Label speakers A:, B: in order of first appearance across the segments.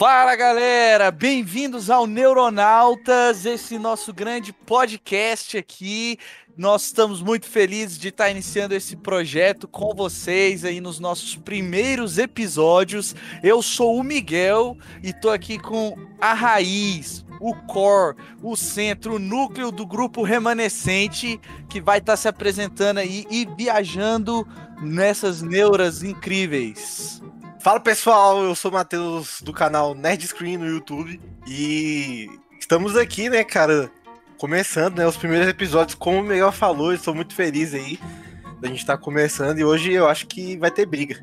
A: Fala galera, bem-vindos ao Neuronautas, esse nosso grande podcast aqui. Nós estamos muito felizes de estar iniciando esse projeto com vocês aí nos nossos primeiros episódios. Eu sou o Miguel e tô aqui com a raiz, o core, o centro, o núcleo do grupo remanescente que vai estar se apresentando aí e viajando nessas neuras incríveis.
B: Fala pessoal, eu sou o Matheus do canal Nerd Screen no YouTube e estamos aqui, né, cara, começando, né, os primeiros episódios, como o Miguel falou, estou muito feliz aí da gente estar tá começando e hoje eu acho que vai ter briga.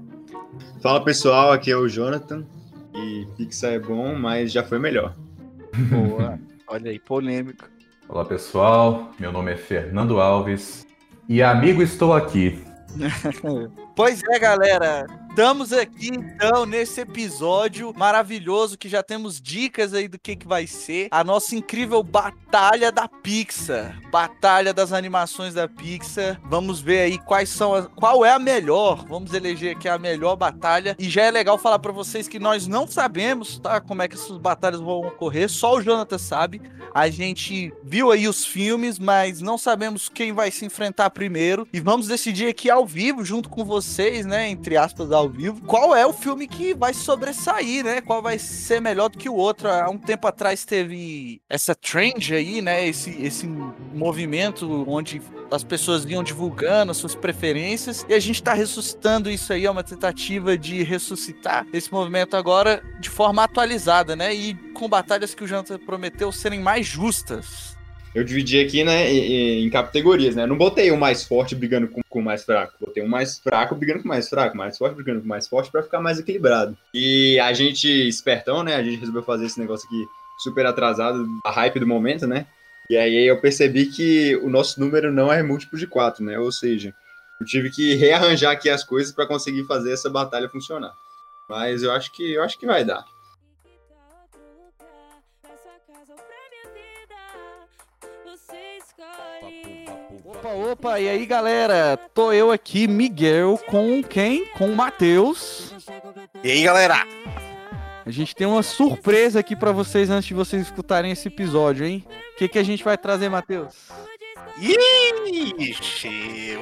C: Fala pessoal, aqui é o Jonathan e Pixar é bom, mas já foi melhor.
A: Boa, olha aí, polêmico.
D: Olá pessoal, meu nome é Fernando Alves e amigo estou aqui.
A: pois é, galera, Estamos aqui então nesse episódio maravilhoso que já temos dicas aí do que, que vai ser a nossa incrível batalha da Pixar, batalha das animações da Pixar. Vamos ver aí quais são qual é a melhor. Vamos eleger aqui a melhor batalha e já é legal falar para vocês que nós não sabemos, tá, como é que essas batalhas vão ocorrer. Só o Jonathan sabe. A gente viu aí os filmes, mas não sabemos quem vai se enfrentar primeiro e vamos decidir aqui ao vivo junto com vocês, né, entre aspas ao ao vivo, qual é o filme que vai sobressair, né? Qual vai ser melhor do que o outro. Há um tempo atrás teve essa trend aí, né? Esse, esse movimento onde as pessoas vinham divulgando as suas preferências e a gente está ressuscitando isso aí, é uma tentativa de ressuscitar esse movimento agora de forma atualizada, né? E com batalhas que o Jonathan prometeu serem mais justas
C: eu dividi aqui, né, em, categorias, né? Eu não botei o mais forte brigando com, com o mais fraco. Botei o mais fraco brigando com o mais fraco, mais forte brigando com o mais forte para ficar mais equilibrado. E a gente, espertão, né? A gente resolveu fazer esse negócio aqui super atrasado, a hype do momento, né? E aí eu percebi que o nosso número não é múltiplo de quatro, né? Ou seja, eu tive que rearranjar aqui as coisas para conseguir fazer essa batalha funcionar. Mas eu acho que eu acho que vai dar.
A: Opa, opa, e aí galera? Tô eu aqui, Miguel, com quem? Com o Matheus.
B: E aí galera?
A: A gente tem uma surpresa aqui para vocês antes de vocês escutarem esse episódio, hein? O que, que a gente vai trazer, Matheus?
B: Ixi,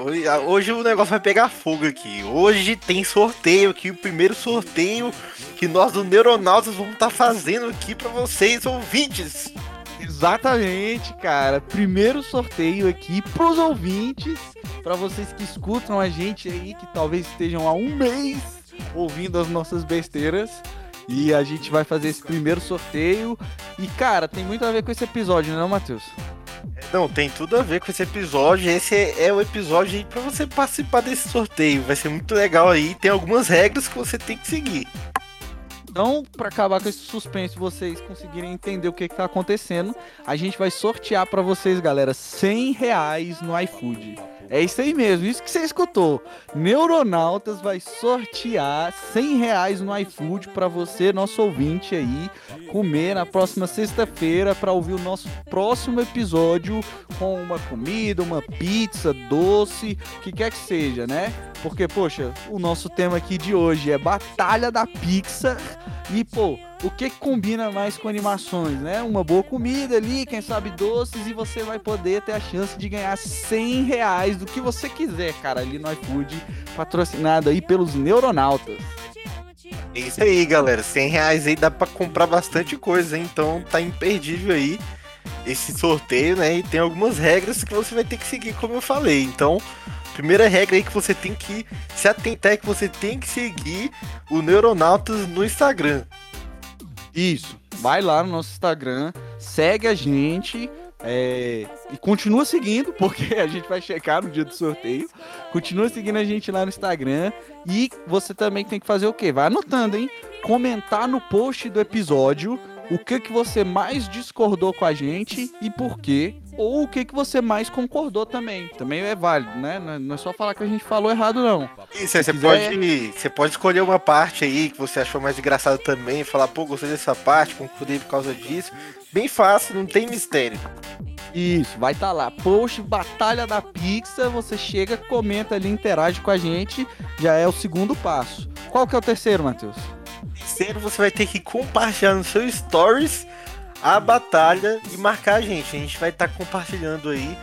B: hoje o negócio vai pegar fogo aqui. Hoje tem sorteio aqui, o primeiro sorteio que nós do Neuronautas vamos estar tá fazendo aqui para vocês, ouvintes.
A: Exatamente, cara. Primeiro sorteio aqui pros ouvintes, para vocês que escutam a gente aí, que talvez estejam há um mês ouvindo as nossas besteiras. E a gente vai fazer esse primeiro sorteio. E, cara, tem muito a ver com esse episódio, não, Matheus?
B: Não, tem tudo a ver com esse episódio. Esse é, é o episódio aí pra você participar desse sorteio. Vai ser muito legal aí. Tem algumas regras que você tem que seguir.
A: Então, para acabar com esse suspense, vocês conseguirem entender o que, está acontecendo, a gente vai sortear para vocês, galera, 100 reais no iFood. É isso aí mesmo, isso que você escutou. Neuronautas vai sortear 100 reais no iFood para você, nosso ouvinte aí, comer na próxima sexta-feira para ouvir o nosso próximo episódio com uma comida, uma pizza, doce, o que quer que seja, né? Porque, poxa, o nosso tema aqui de hoje é Batalha da Pixar e, pô, o que combina mais com animações, né? Uma boa comida ali, quem sabe doces, e você vai poder ter a chance de ganhar 100 reais do que você quiser, cara, ali no iFood, patrocinado aí pelos Neuronautas.
B: É isso aí, galera. 100 reais aí dá pra comprar bastante coisa, hein? então tá imperdível aí esse sorteio, né? E tem algumas regras que você vai ter que seguir, como eu falei. Então, primeira regra aí que você tem que se atentar é que você tem que seguir o Neuronautas no Instagram.
A: Isso. Vai lá no nosso Instagram, segue a gente. É, e continua seguindo, porque a gente vai checar no dia do sorteio. Continua seguindo a gente lá no Instagram. E você também tem que fazer o quê? Vai anotando, hein? Comentar no post do episódio o que, que você mais discordou com a gente e por quê. Ou o que, que você mais concordou também. Também é válido, né? Não é- é só falar que a gente falou errado, não.
B: Isso, você
A: quiser-
B: pode, você pode escolher uma parte aí que você achou mais engraçado também, falar, pô, gostei dessa parte, concordei por causa disso. Bem fácil, não tem mistério.
A: Isso, vai estar lá. Post Batalha da Pixar, você chega, comenta ali, interage com a gente, já é o segundo passo. Qual que é o terceiro, Matheus?
B: Terceiro, você vai ter que compartilhar no seu stories a batalha e marcar a gente. A gente vai estar compartilhando aí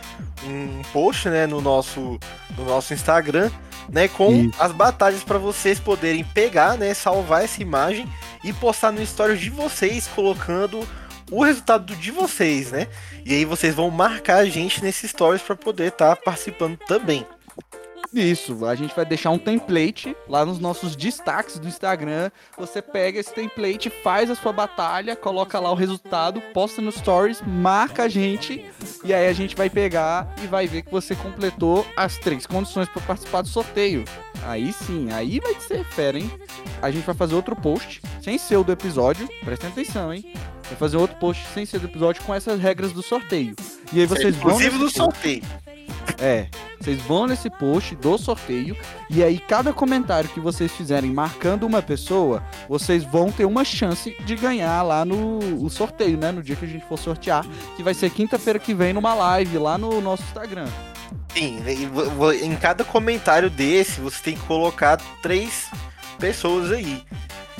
B: um post, né, no nosso, no nosso Instagram, né, com
A: Isso.
B: as batalhas para vocês poderem pegar, né, salvar essa imagem e postar no stories de vocês, colocando o resultado de vocês, né? E aí vocês vão marcar a gente nesses stories para poder estar participando também.
A: Isso, a gente vai deixar um template lá nos nossos destaques do Instagram. Você pega esse template, faz a sua batalha, coloca lá o resultado, posta no stories, marca a gente e aí a gente vai pegar e vai ver que você completou as três condições para participar do sorteio. Aí sim, aí vai ser fera, hein? A gente vai fazer outro post, sem ser o do episódio, prestem atenção, hein? Vai fazer outro post sem ser do episódio com essas regras do sorteio. E aí vocês vão.
B: Inclusive
A: post.
B: sorteio.
A: É, vocês vão nesse post do sorteio e aí cada comentário que vocês fizerem marcando uma pessoa, vocês vão ter uma chance de ganhar lá no sorteio, né? No dia que a gente for sortear, que vai ser quinta-feira que vem numa live lá no nosso Instagram.
B: Sim, em cada comentário desse, você tem que colocar três pessoas aí.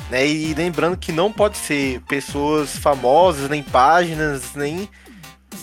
B: Né? E lembrando que não pode ser pessoas famosas, nem páginas, nem,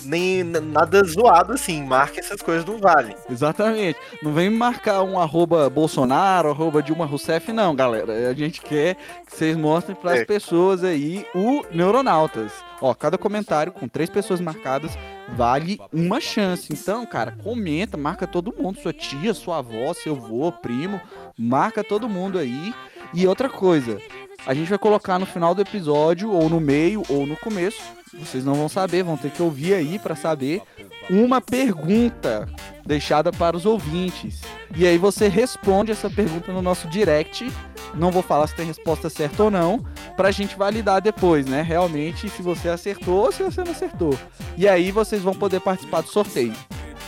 B: nem nada zoado assim. Marque essas coisas do Vale.
A: Exatamente. Não vem marcar um arroba Bolsonaro, arroba Dilma Rousseff, não, galera. A gente quer que vocês mostrem para as
B: É.
A: pessoas aí o Neuronautas. Ó, cada comentário com três pessoas marcadas vale uma chance. Então, cara, comenta, marca todo mundo, sua tia, sua avó, seu avô, primo, marca todo mundo aí. E outra coisa, a gente vai colocar no final do episódio, ou no meio, ou no começo. Vocês não vão saber, vão ter que ouvir aí para saber uma pergunta deixada para os ouvintes. E aí você responde essa pergunta no nosso direct. Não vou falar se tem resposta certa ou não, pra gente validar depois, né? Realmente, se você acertou ou se você não acertou. E aí vocês vão poder participar do sorteio.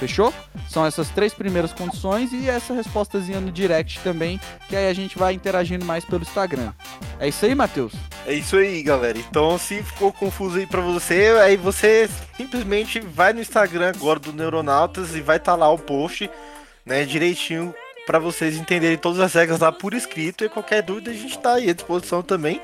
A: Fechou? São essas três primeiras condições e essa respostazinha no direct também, que aí a gente vai interagindo mais pelo Instagram. É isso aí, Matheus?
B: É isso aí, galera. Então, se ficou confuso aí pra você, aí você simplesmente vai no Instagram agora do Neuronautas e vai estar lá o post, né, direitinho pra vocês entenderem todas as regras lá por escrito e qualquer dúvida a gente tá aí à disposição também,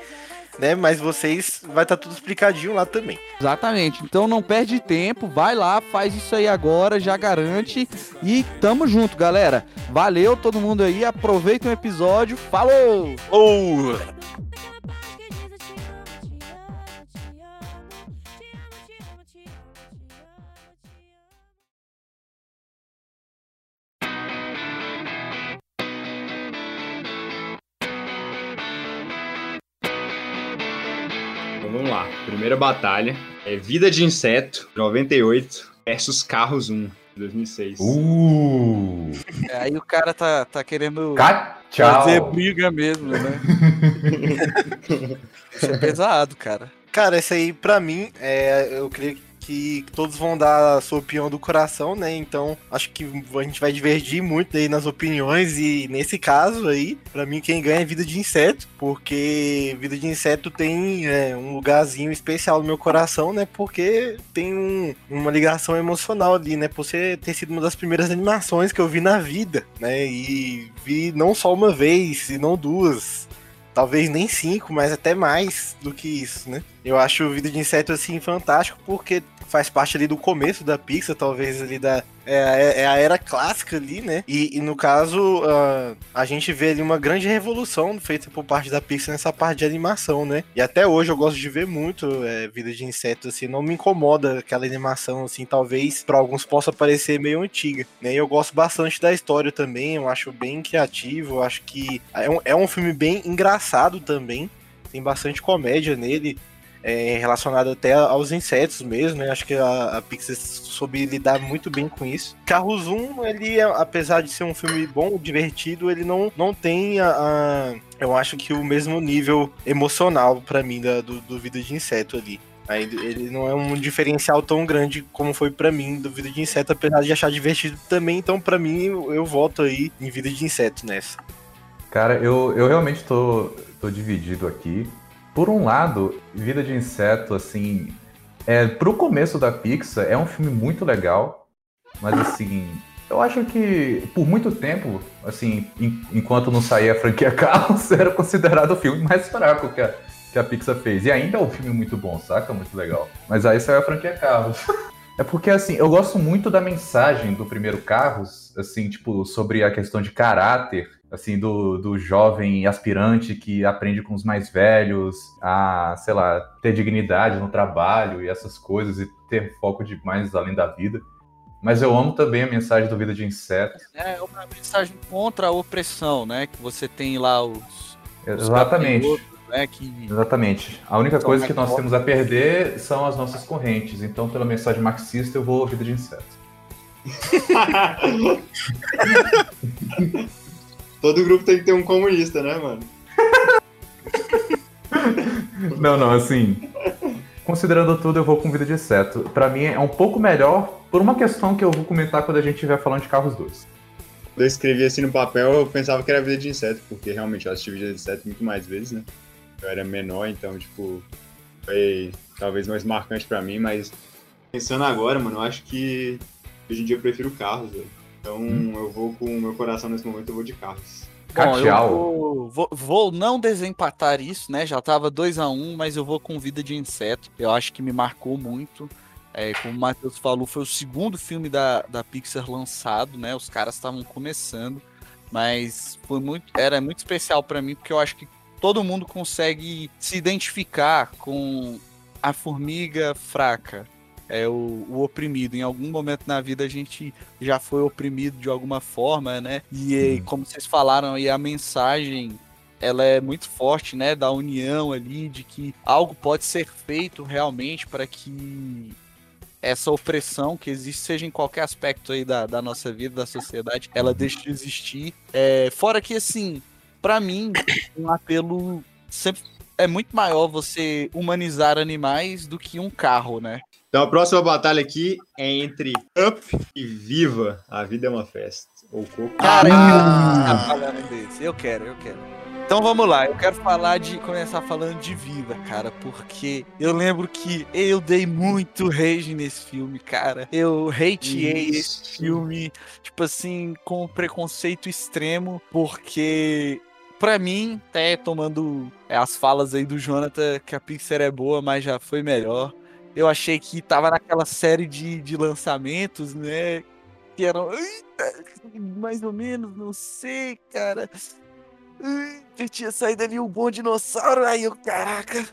B: né? Mas vocês vai estar tudo explicadinho lá também.
A: Exatamente. Então não perde tempo, vai lá, faz isso aí agora, já garante. E tamo junto, galera. Valeu todo mundo aí, aproveitem o episódio. Falou!
B: Ou
C: Então vamos lá. Primeira batalha é Vida de Inseto, 98, versus Carros 1, 2006.
D: Uh!
A: Aí o cara tá, tá querendo
D: Ca- Tchau.
A: fazer briga mesmo, né? Isso é pesado, cara.
B: Cara, essa aí, pra mim, é, eu creio que todos vão dar a sua opinião do coração, né? Então, acho que a gente vai divergir muito aí nas opiniões. E nesse caso aí, pra mim, quem ganha é Vida de Inseto, porque Vida de Inseto tem é, um lugarzinho especial no meu coração, né? Porque tem um- uma ligação emocional ali, né? Por ser, ter sido uma das primeiras animações que eu vi na vida, né? E vi não só uma vez, e não duas. Talvez nem cinco, mas até mais do que isso, né? Eu acho o Vida de Inseto assim fantástico porque faz parte ali do começo da Pixar, talvez ali da é, a- é a era clássica ali, né? E, e no caso ah, a gente vê ali uma grande revolução feita por parte da Pixar nessa parte de animação, né? E até hoje eu gosto de ver muito é, Vida de Inseto assim, não me incomoda aquela animação assim, talvez para alguns possa parecer meio antiga, né? E eu gosto bastante da história também, eu acho bem criativo, eu acho que é um, é um filme bem engraçado também. Tem bastante comédia nele é, relacionado até aos insetos mesmo, né? Acho que a, a Pixar soube lidar muito bem com isso. Carros 1, ele, é- apesar de ser um filme bom, divertido, ele não, não tem a, a- Eu acho que o mesmo nível emocional pra mim da- do, do Vida de Inseto ali. Aí ele não é um diferencial tão grande como foi pra mim do Vida de Inseto, apesar de achar divertido também. Então, pra mim, eu, eu voto aí em Vida de Inseto nessa.
D: Cara, eu, eu realmente tô, tô dividido aqui. Por um lado, Vida de Inseto, assim, é, pro começo da Pixar, é um filme muito legal, mas assim, eu acho que por muito tempo, assim, en- enquanto não saía a franquia Carros, era considerado o filme mais fraco que a, que a Pixar fez. E ainda é um filme muito bom, saca? Muito legal. Mas aí saiu a franquia Carros. É porque, assim, eu gosto muito da mensagem do primeiro Carros, assim, tipo, sobre a questão de caráter, assim, do, do jovem aspirante que aprende com os mais velhos a, sei lá, ter dignidade no trabalho e essas coisas e ter foco demais além da vida. Mas eu amo também a mensagem do Vida de Inseto.
A: É uma mensagem contra a opressão, né? Que você tem lá os. os
D: Exatamente.
A: capirotos, Né, que
D: Exatamente. A única coisa que nós temos a perder são as nossas correntes. Então, pela mensagem marxista, eu vou Vida de Inseto.
C: Todo grupo tem que ter um comunista, né, mano?
D: Não, não, assim. Considerando tudo, eu vou com Vida de Inseto. Pra mim é um pouco melhor por uma questão que eu vou comentar quando a gente estiver falando de Carros 2.
C: Quando eu escrevi assim no papel, eu pensava que era vida de inseto, porque realmente eu assisti vida de inseto muito mais vezes, né? Eu era menor, então, tipo, foi talvez mais marcante pra mim, mas pensando agora, mano, eu acho que hoje em dia eu prefiro carros, velho. Então eu vou com o meu coração nesse momento, eu vou de carros.
A: Bom, eu
D: Catial.
A: vou, vou, vou não desempatar isso, né? Já tava 2 a 1 mas eu vou com Vida de Inseto. Eu acho que me marcou muito. É, como o Matheus falou, foi o segundo filme da, da Pixar lançado, né? Os caras estavam começando, mas foi muito, era muito especial pra mim porque eu acho que todo mundo consegue se identificar com a formiga fraca, é o, o oprimido. Em algum momento na vida a gente já foi oprimido de alguma forma, né? E eh, como vocês falaram aí, a mensagem ela é muito forte, né? Da união ali, de que algo pode ser feito realmente para que essa opressão que existe, seja em qualquer aspecto aí da, da nossa vida, da sociedade, ela deixe de existir. É, fora que, assim, para mim, um apelo sempre é muito maior você humanizar animais do que um carro, né?
C: Então a próxima batalha aqui é entre Up e Viva. A vida é uma festa. Ou Coco.
A: Cara, eu
D: Ah.
A: quero. Eu quero, eu quero. Então vamos lá, eu quero falar de começar falando de vida, cara, porque eu lembro que eu dei muito rage nesse filme, cara. Eu hateei esse
C: Isso.
A: filme, tipo assim, com preconceito extremo, porque pra mim, até tomando as falas aí do Jonathan, que a Pixar é boa, mas já foi melhor. Eu achei que tava naquela série de, de lançamentos, né? Que eram. Mais ou menos, não sei, cara. Eu tinha saído ali um bom dinossauro, aí eu, caraca.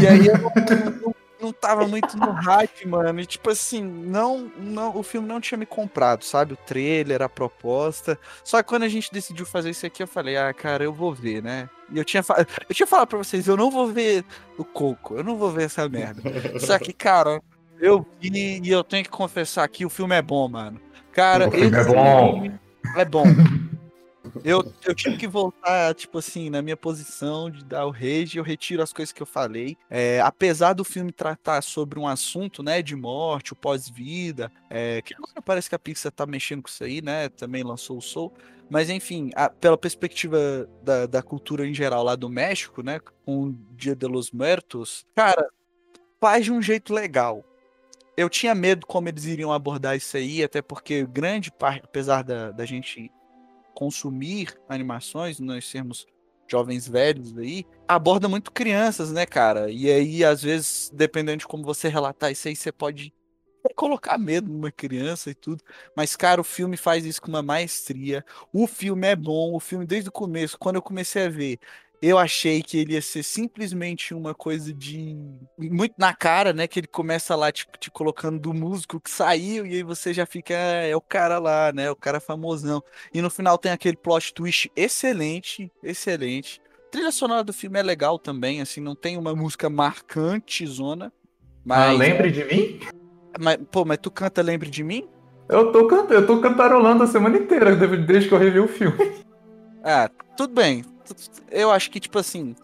A: E aí eu não, não, tava muito no hype, mano. E tipo assim, não, não, o filme não tinha me comprado, sabe? O trailer, a proposta. Só que quando a gente decidiu fazer isso aqui, eu falei, ah, cara, eu vou ver, né? E eu tinha, fa- eu tinha falado pra vocês, eu não vou ver o Coco, eu não vou ver essa merda. Só que, cara, eu vi e eu tenho que confessar que o filme é bom, mano. Cara,
D: O filme é bom.
A: filme É bom. Eu, eu tive que voltar, tipo assim, na minha posição de dar o rage, eu retiro as coisas que eu falei. É, apesar do filme tratar sobre um assunto, né, de morte, o pós-vida, é, que agora parece que a Pixar tá mexendo com isso aí, né, também lançou o Soul. Mas enfim, a- pela perspectiva da, da cultura em geral lá do México, né, com o Dia de los Muertos, cara, faz de um jeito legal. Eu tinha medo como eles iriam abordar isso aí, até porque grande parte, apesar da, da gente consumir animações, nós sermos jovens velhos aí, aborda muito crianças, né, cara? E aí, às vezes, dependendo de como você relatar isso aí, você pode colocar medo numa criança e tudo. Mas, cara, o filme faz isso com uma maestria. O filme é bom, o filme desde o começo, quando eu comecei a ver, eu achei que ele ia ser simplesmente uma coisa de. Muito na cara, né? Que ele começa lá te, te colocando do músico que saiu, e aí você já fica. "Ah, É o cara lá, né? O cara famosão. E no final tem aquele plot twist excelente, excelente. A trilha sonora do filme é legal também, assim, não tem uma música marcante, zona.
D: Ah,
A: Mas,
D: lembre de mim?
A: mas, pô, mas tu canta Lembre de Mim?
D: Eu tô, canta- eu tô cantarolando a semana inteira, desde desde que eu revi o filme.
A: Ah, tudo bem. Eu acho que, tipo assim,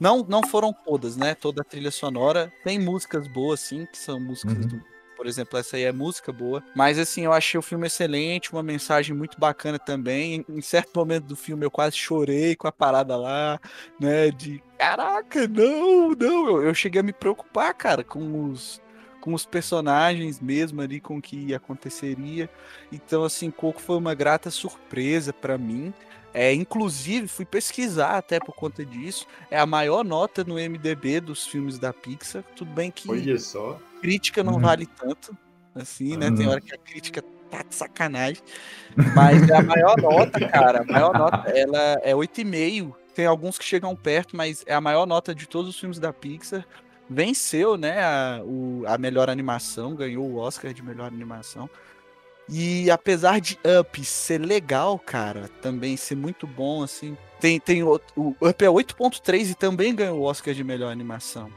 A: Não, não foram todas, né? Toda a trilha sonora tem músicas boas, sim, que são músicas
D: Uhum.
A: do. Por exemplo, essa aí é música boa. Mas assim, eu achei o filme excelente, uma mensagem muito bacana também. Em, certo momento do filme eu quase chorei com a parada lá, né? De caraca, não, não. Eu, eu cheguei a me preocupar, cara, com os, com os personagens mesmo ali, com o que aconteceria. Então, assim, Coco foi uma grata surpresa pra mim. É, inclusive, fui pesquisar até por conta disso. É a maior nota no MDB dos filmes da Pixar. Tudo bem que
C: Olha só.
A: crítica não
D: Uhum.
A: vale tanto, assim, né? Tem
D: Uhum.
A: hora que a crítica tá de sacanagem. Mas é a maior nota, cara. A maior nota, ela é 8,5. Tem alguns que chegam perto, mas é a maior nota de todos os filmes da Pixar. Venceu, né, a, o- a melhor animação, ganhou o Oscar de melhor animação. E apesar de Up ser legal, cara, também ser muito bom, assim. Tem, tem o, o Up é 8.3 e também ganhou o Oscar de melhor animação.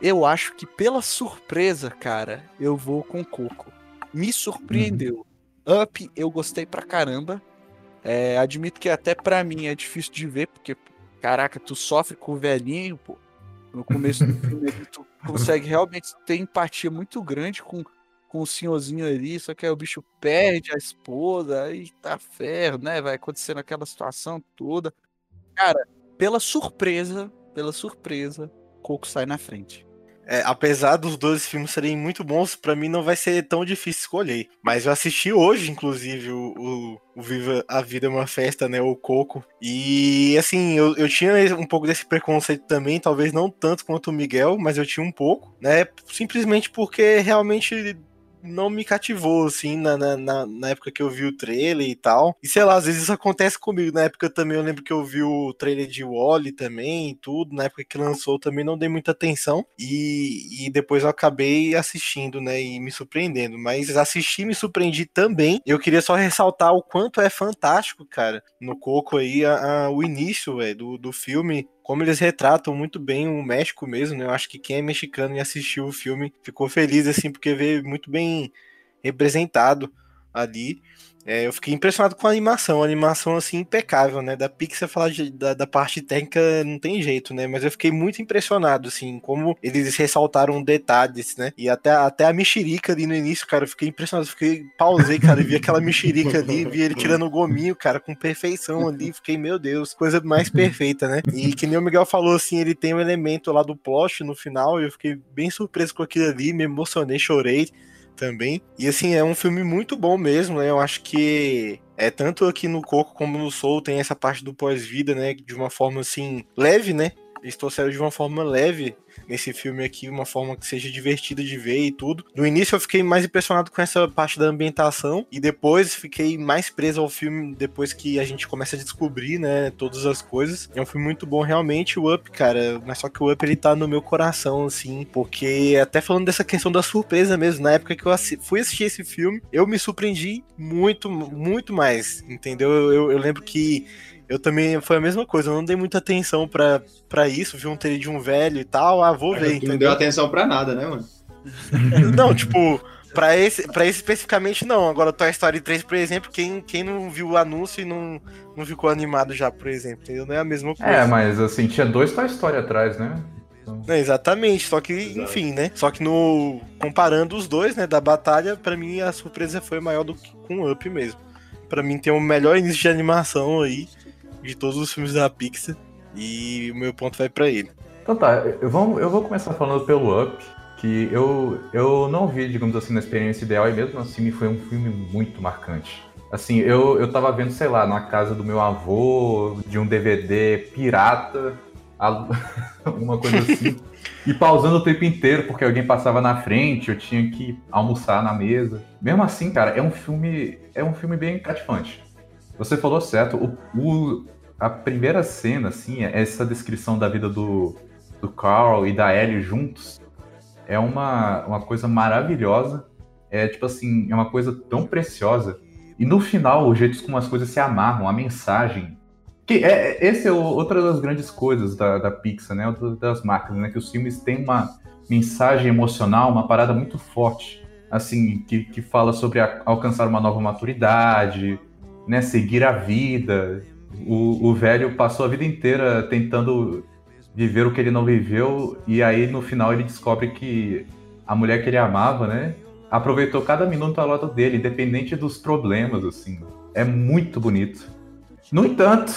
A: Eu acho que pela surpresa, cara, eu vou com Coco. Me surpreendeu. Up, eu gostei pra caramba. É, admito que até pra mim é difícil de ver, porque, caraca, tu sofre com o velhinho, pô. No começo do filme tu consegue realmente ter empatia muito grande com, com o senhorzinho ali, só que aí o bicho perde a esposa, aí tá ferro, né? Vai acontecendo aquela situação toda. Cara, pela surpresa, pela surpresa, Coco sai na frente.
B: É, apesar dos dois filmes serem muito bons, pra mim não vai ser tão difícil escolher. Mas eu assisti hoje, inclusive, o, o, o Viva a Vida é uma Festa, né? O Coco. E assim, eu, eu tinha um pouco desse preconceito também, talvez não tanto quanto o Miguel, mas eu tinha um pouco, né? Simplesmente porque realmente não me cativou, assim, na, na, na, época que eu vi o trailer e tal. E sei lá, às vezes isso acontece comigo. Na época também eu lembro que eu vi o trailer de Wally também e tudo. Na época que lançou também não dei muita atenção. E, e depois eu acabei assistindo, né? E me surpreendendo. Mas assisti me surpreendi também. Eu queria só ressaltar o quanto é fantástico, cara, no Coco aí, a, a- o início, véio, do, do filme como eles retratam muito bem o México mesmo, né? Eu acho que quem é mexicano e assistiu o filme ficou feliz, assim, porque vê muito bem representado ali. É, eu fiquei impressionado com a animação, a animação assim impecável, né? Da Pixar falar de- da, da parte técnica não tem jeito, né? Mas eu fiquei muito impressionado, assim, como eles ressaltaram detalhes, né? E até, até a mexerica ali no início, cara, eu fiquei impressionado, eu fiquei, pausei, cara, e vi aquela mexerica ali, vi ele tirando o gominho, cara, com perfeição ali, fiquei, meu Deus, coisa mais perfeita, né? E que nem o Miguel falou, assim, ele tem um elemento lá do plot no final, eu fiquei bem surpreso com aquilo ali, me emocionei, chorei também. E assim, é um filme muito bom mesmo, né? Eu acho que é tanto aqui no Coco como no Soul tem essa parte do pós-vida, né? De uma forma assim, leve, né? Eles trouxeram de uma forma leve nesse filme aqui, uma forma que seja divertida de ver e tudo. No início eu fiquei mais impressionado com essa parte da ambientação e depois fiquei mais preso ao filme depois que a gente começa a descobrir, né, todas as coisas. É um filme muito bom realmente, o Up, cara, mas só que o Up ele tá no meu coração assim, porque até falando dessa questão da surpresa mesmo, na época que eu assi- fui assistir esse filme, eu me surpreendi muito, muito mais, entendeu? Eu, eu- eu lembro que eu também foi a mesma coisa, eu não dei muita atenção pra, pra isso, vi um trailer de um velho e tal, ah, vou ver,
C: Tu não deu atenção pra nada, né, mano?
B: Não, tipo, pra esse, pra esse especificamente não. Agora, Toy Story 3, por exemplo, quem, quem não viu o anúncio e não, não ficou animado já, por exemplo, entendeu? Não é a mesma coisa.
D: É, mas assim, tinha dois Toy Story atrás, né?
B: É, exatamente, só que,
C: Exato.
B: enfim, né? Só que no. Comparando os dois, né, da batalha, pra mim a surpresa foi maior do que com o Up mesmo. Pra mim tem o melhor início de animação aí de todos os filmes da Pixar. E o meu ponto vai pra ele.
D: Então tá, eu vou, eu vou começar falando pelo Up, que eu, eu não vi, digamos assim, na experiência ideal, e mesmo assim foi um filme muito marcante. Assim, eu, eu tava vendo, sei lá, na casa do meu avô, de um DVD pirata, al- alguma coisa assim, e pausando o tempo inteiro, porque alguém passava na frente, eu tinha que almoçar na mesa. Mesmo assim, cara, é um filme, é um filme bem cativante. Você falou certo, o, o- a primeira cena, assim, é essa descrição da vida do, do Carl e da Ellie juntos é uma, uma coisa maravilhosa. É tipo assim, é uma coisa tão preciosa. E no final, o jeito como as coisas se amarram, a mensagem. Que é, esse é o- outra das grandes coisas da, da Pixar, né? Outra das marcas, né? Que os filmes têm uma mensagem emocional, uma parada muito forte. Assim, que, que fala sobre a- alcançar uma nova maturidade, né? Seguir a vida. O, o velho passou a vida inteira tentando viver o que ele não viveu, e aí no final ele descobre que a mulher que ele amava, né, aproveitou cada minuto ao lado dele, independente dos problemas, assim. É muito bonito. No entanto,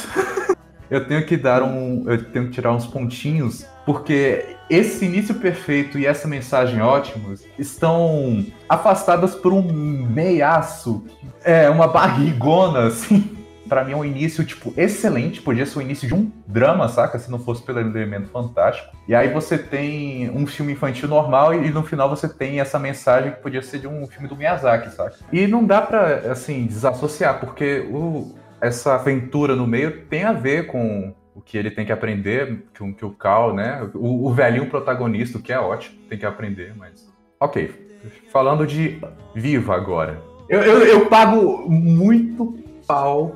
D: eu tenho que dar um. Eu tenho que tirar uns pontinhos, porque esse início perfeito e essa mensagem ótimos estão afastadas por um meiaço, é, uma barrigona, assim. Pra mim é um início, tipo, excelente. Podia ser o início de um drama, saca? Se não fosse pelo elemento fantástico. E aí você tem um filme infantil normal e, no final você tem essa mensagem que podia ser de um filme do Miyazaki, saca? E não dá pra, assim, desassociar, porque o, essa aventura no meio tem a ver com o que ele tem que aprender, com que o Cal, né? O, o velhinho protagonista, que é ótimo, tem que aprender, mas. Ok. Falando de Viva agora. Eu, eu, eu pago muito pau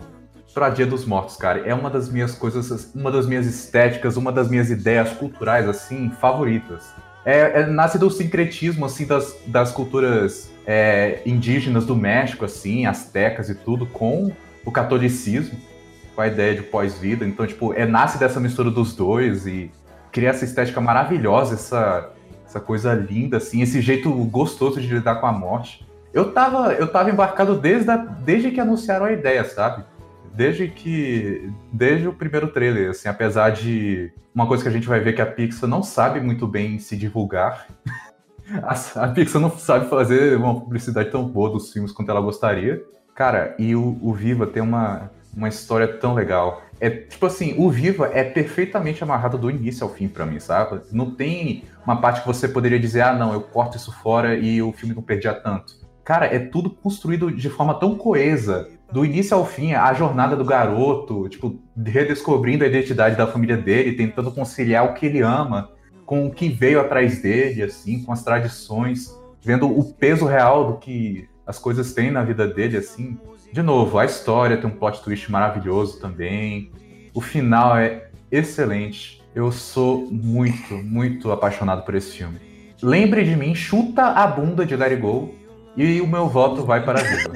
D: pra Dia dos Mortos, cara. É uma das minhas coisas, uma das minhas estéticas, uma das minhas ideias culturais, assim, favoritas. É, é nasce do sincretismo, assim, das, das culturas é, indígenas do México, assim, astecas e tudo, com o catolicismo, com a ideia de pós-vida. Então, tipo, é, nasce dessa mistura dos dois e cria essa estética maravilhosa, essa, essa coisa linda, assim, esse jeito gostoso de lidar com a morte. Eu tava, eu tava embarcado desde, a, desde que anunciaram a ideia, sabe? Desde que. Desde o primeiro trailer, assim, apesar de. Uma coisa que a gente vai ver que a Pixar não sabe muito bem se divulgar. a, a Pixar não sabe fazer uma publicidade tão boa dos filmes quanto ela gostaria. Cara, e o, o Viva tem uma, uma história tão legal. É tipo assim, o Viva é perfeitamente amarrado do início ao fim para mim, sabe? Não tem uma parte que você poderia dizer, ah, não, eu corto isso fora e o filme não perdia tanto. Cara, é tudo construído de forma tão coesa, do início ao fim, a jornada do garoto, tipo, redescobrindo a identidade da família dele, tentando conciliar o que ele ama com o que veio atrás dele, assim, com as tradições, vendo o peso real do que as coisas têm na vida dele, assim. De novo, a história tem um plot twist maravilhoso também. O final é excelente. Eu sou muito, muito apaixonado por esse filme. Lembre de mim, chuta a bunda de It Go e o meu voto vai para a vida.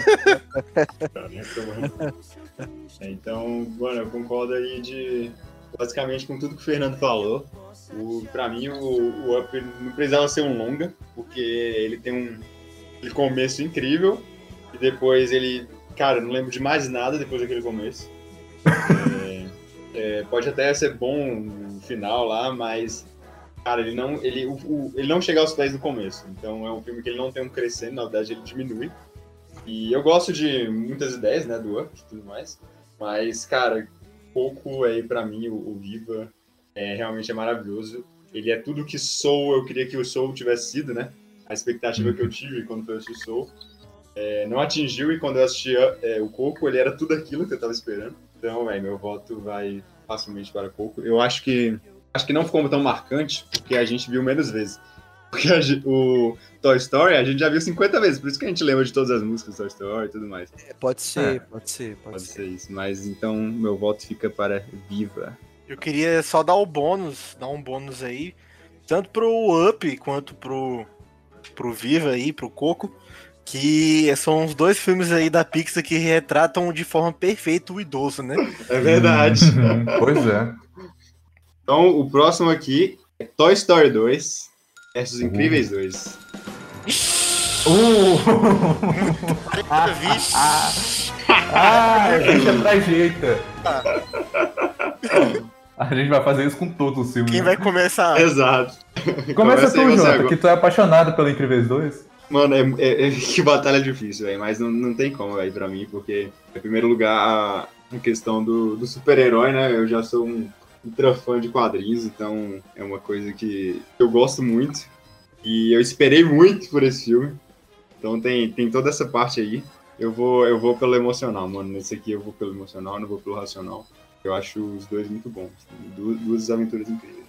C: É, então, mano, eu concordo aí de basicamente com tudo que o Fernando falou. O, pra mim, o, o Up não precisava ser um longa, porque ele tem um, aquele começo incrível e depois ele, cara, não lembro de mais nada depois daquele começo. é, é, pode até ser bom no final lá, mas cara, ele não, ele, o, o, ele não chega aos pés no começo. Então é um filme que ele não tem um crescendo, na verdade ele diminui. E eu gosto de muitas ideias, né, do Up e tudo mais. Mas, cara, pouco aí para mim o, o Viva é, realmente é maravilhoso. Ele é tudo que Soul eu queria que o Soul tivesse sido, né? a expectativa que eu tive quando eu assisti Soul. É, não atingiu e quando eu assisti é, o Coco, ele era tudo aquilo que eu tava esperando. Então, é, meu voto vai facilmente para Coco. Eu acho que acho que não ficou tão marcante porque a gente viu menos vezes. Porque a, o Toy Story a gente já viu 50 vezes, por isso que a gente lembra de todas as músicas do Toy Story e tudo mais.
A: É, pode ser, é, pode ser,
C: pode, pode ser. ser. isso. Mas então meu voto fica para Viva.
A: Eu queria só dar o bônus, dar um bônus aí, tanto pro Up quanto pro pro Viva aí, pro Coco, que são os dois filmes aí da Pixar que retratam de forma perfeita o idoso, né?
C: É verdade.
D: Uhum. pois é.
C: Então, o próximo aqui é Toy Story 2 versus uhum. Incríveis 2.
D: Uh! ah, ah, deixa pra jeita. A gente vai fazer isso com todos os filmes.
A: Quem vai começar?
C: Exato.
D: Começa, Começa tu, Jonathan, que tu é apaixonado pelo Incríveis 2.
C: Mano, é, é, é, que batalha difícil, velho. Mas não, não tem como, velho, pra mim, porque, em primeiro lugar, a, a questão do, do super-herói, né? Eu já sou um ultra fã de quadrinhos, então é uma coisa que eu gosto muito. E eu esperei muito por esse filme. Então tem, tem toda essa parte aí. Eu vou, eu vou pelo emocional, mano. Nesse aqui eu vou pelo emocional, não vou pelo racional. Eu acho os dois muito bons. Duas, aventuras incríveis.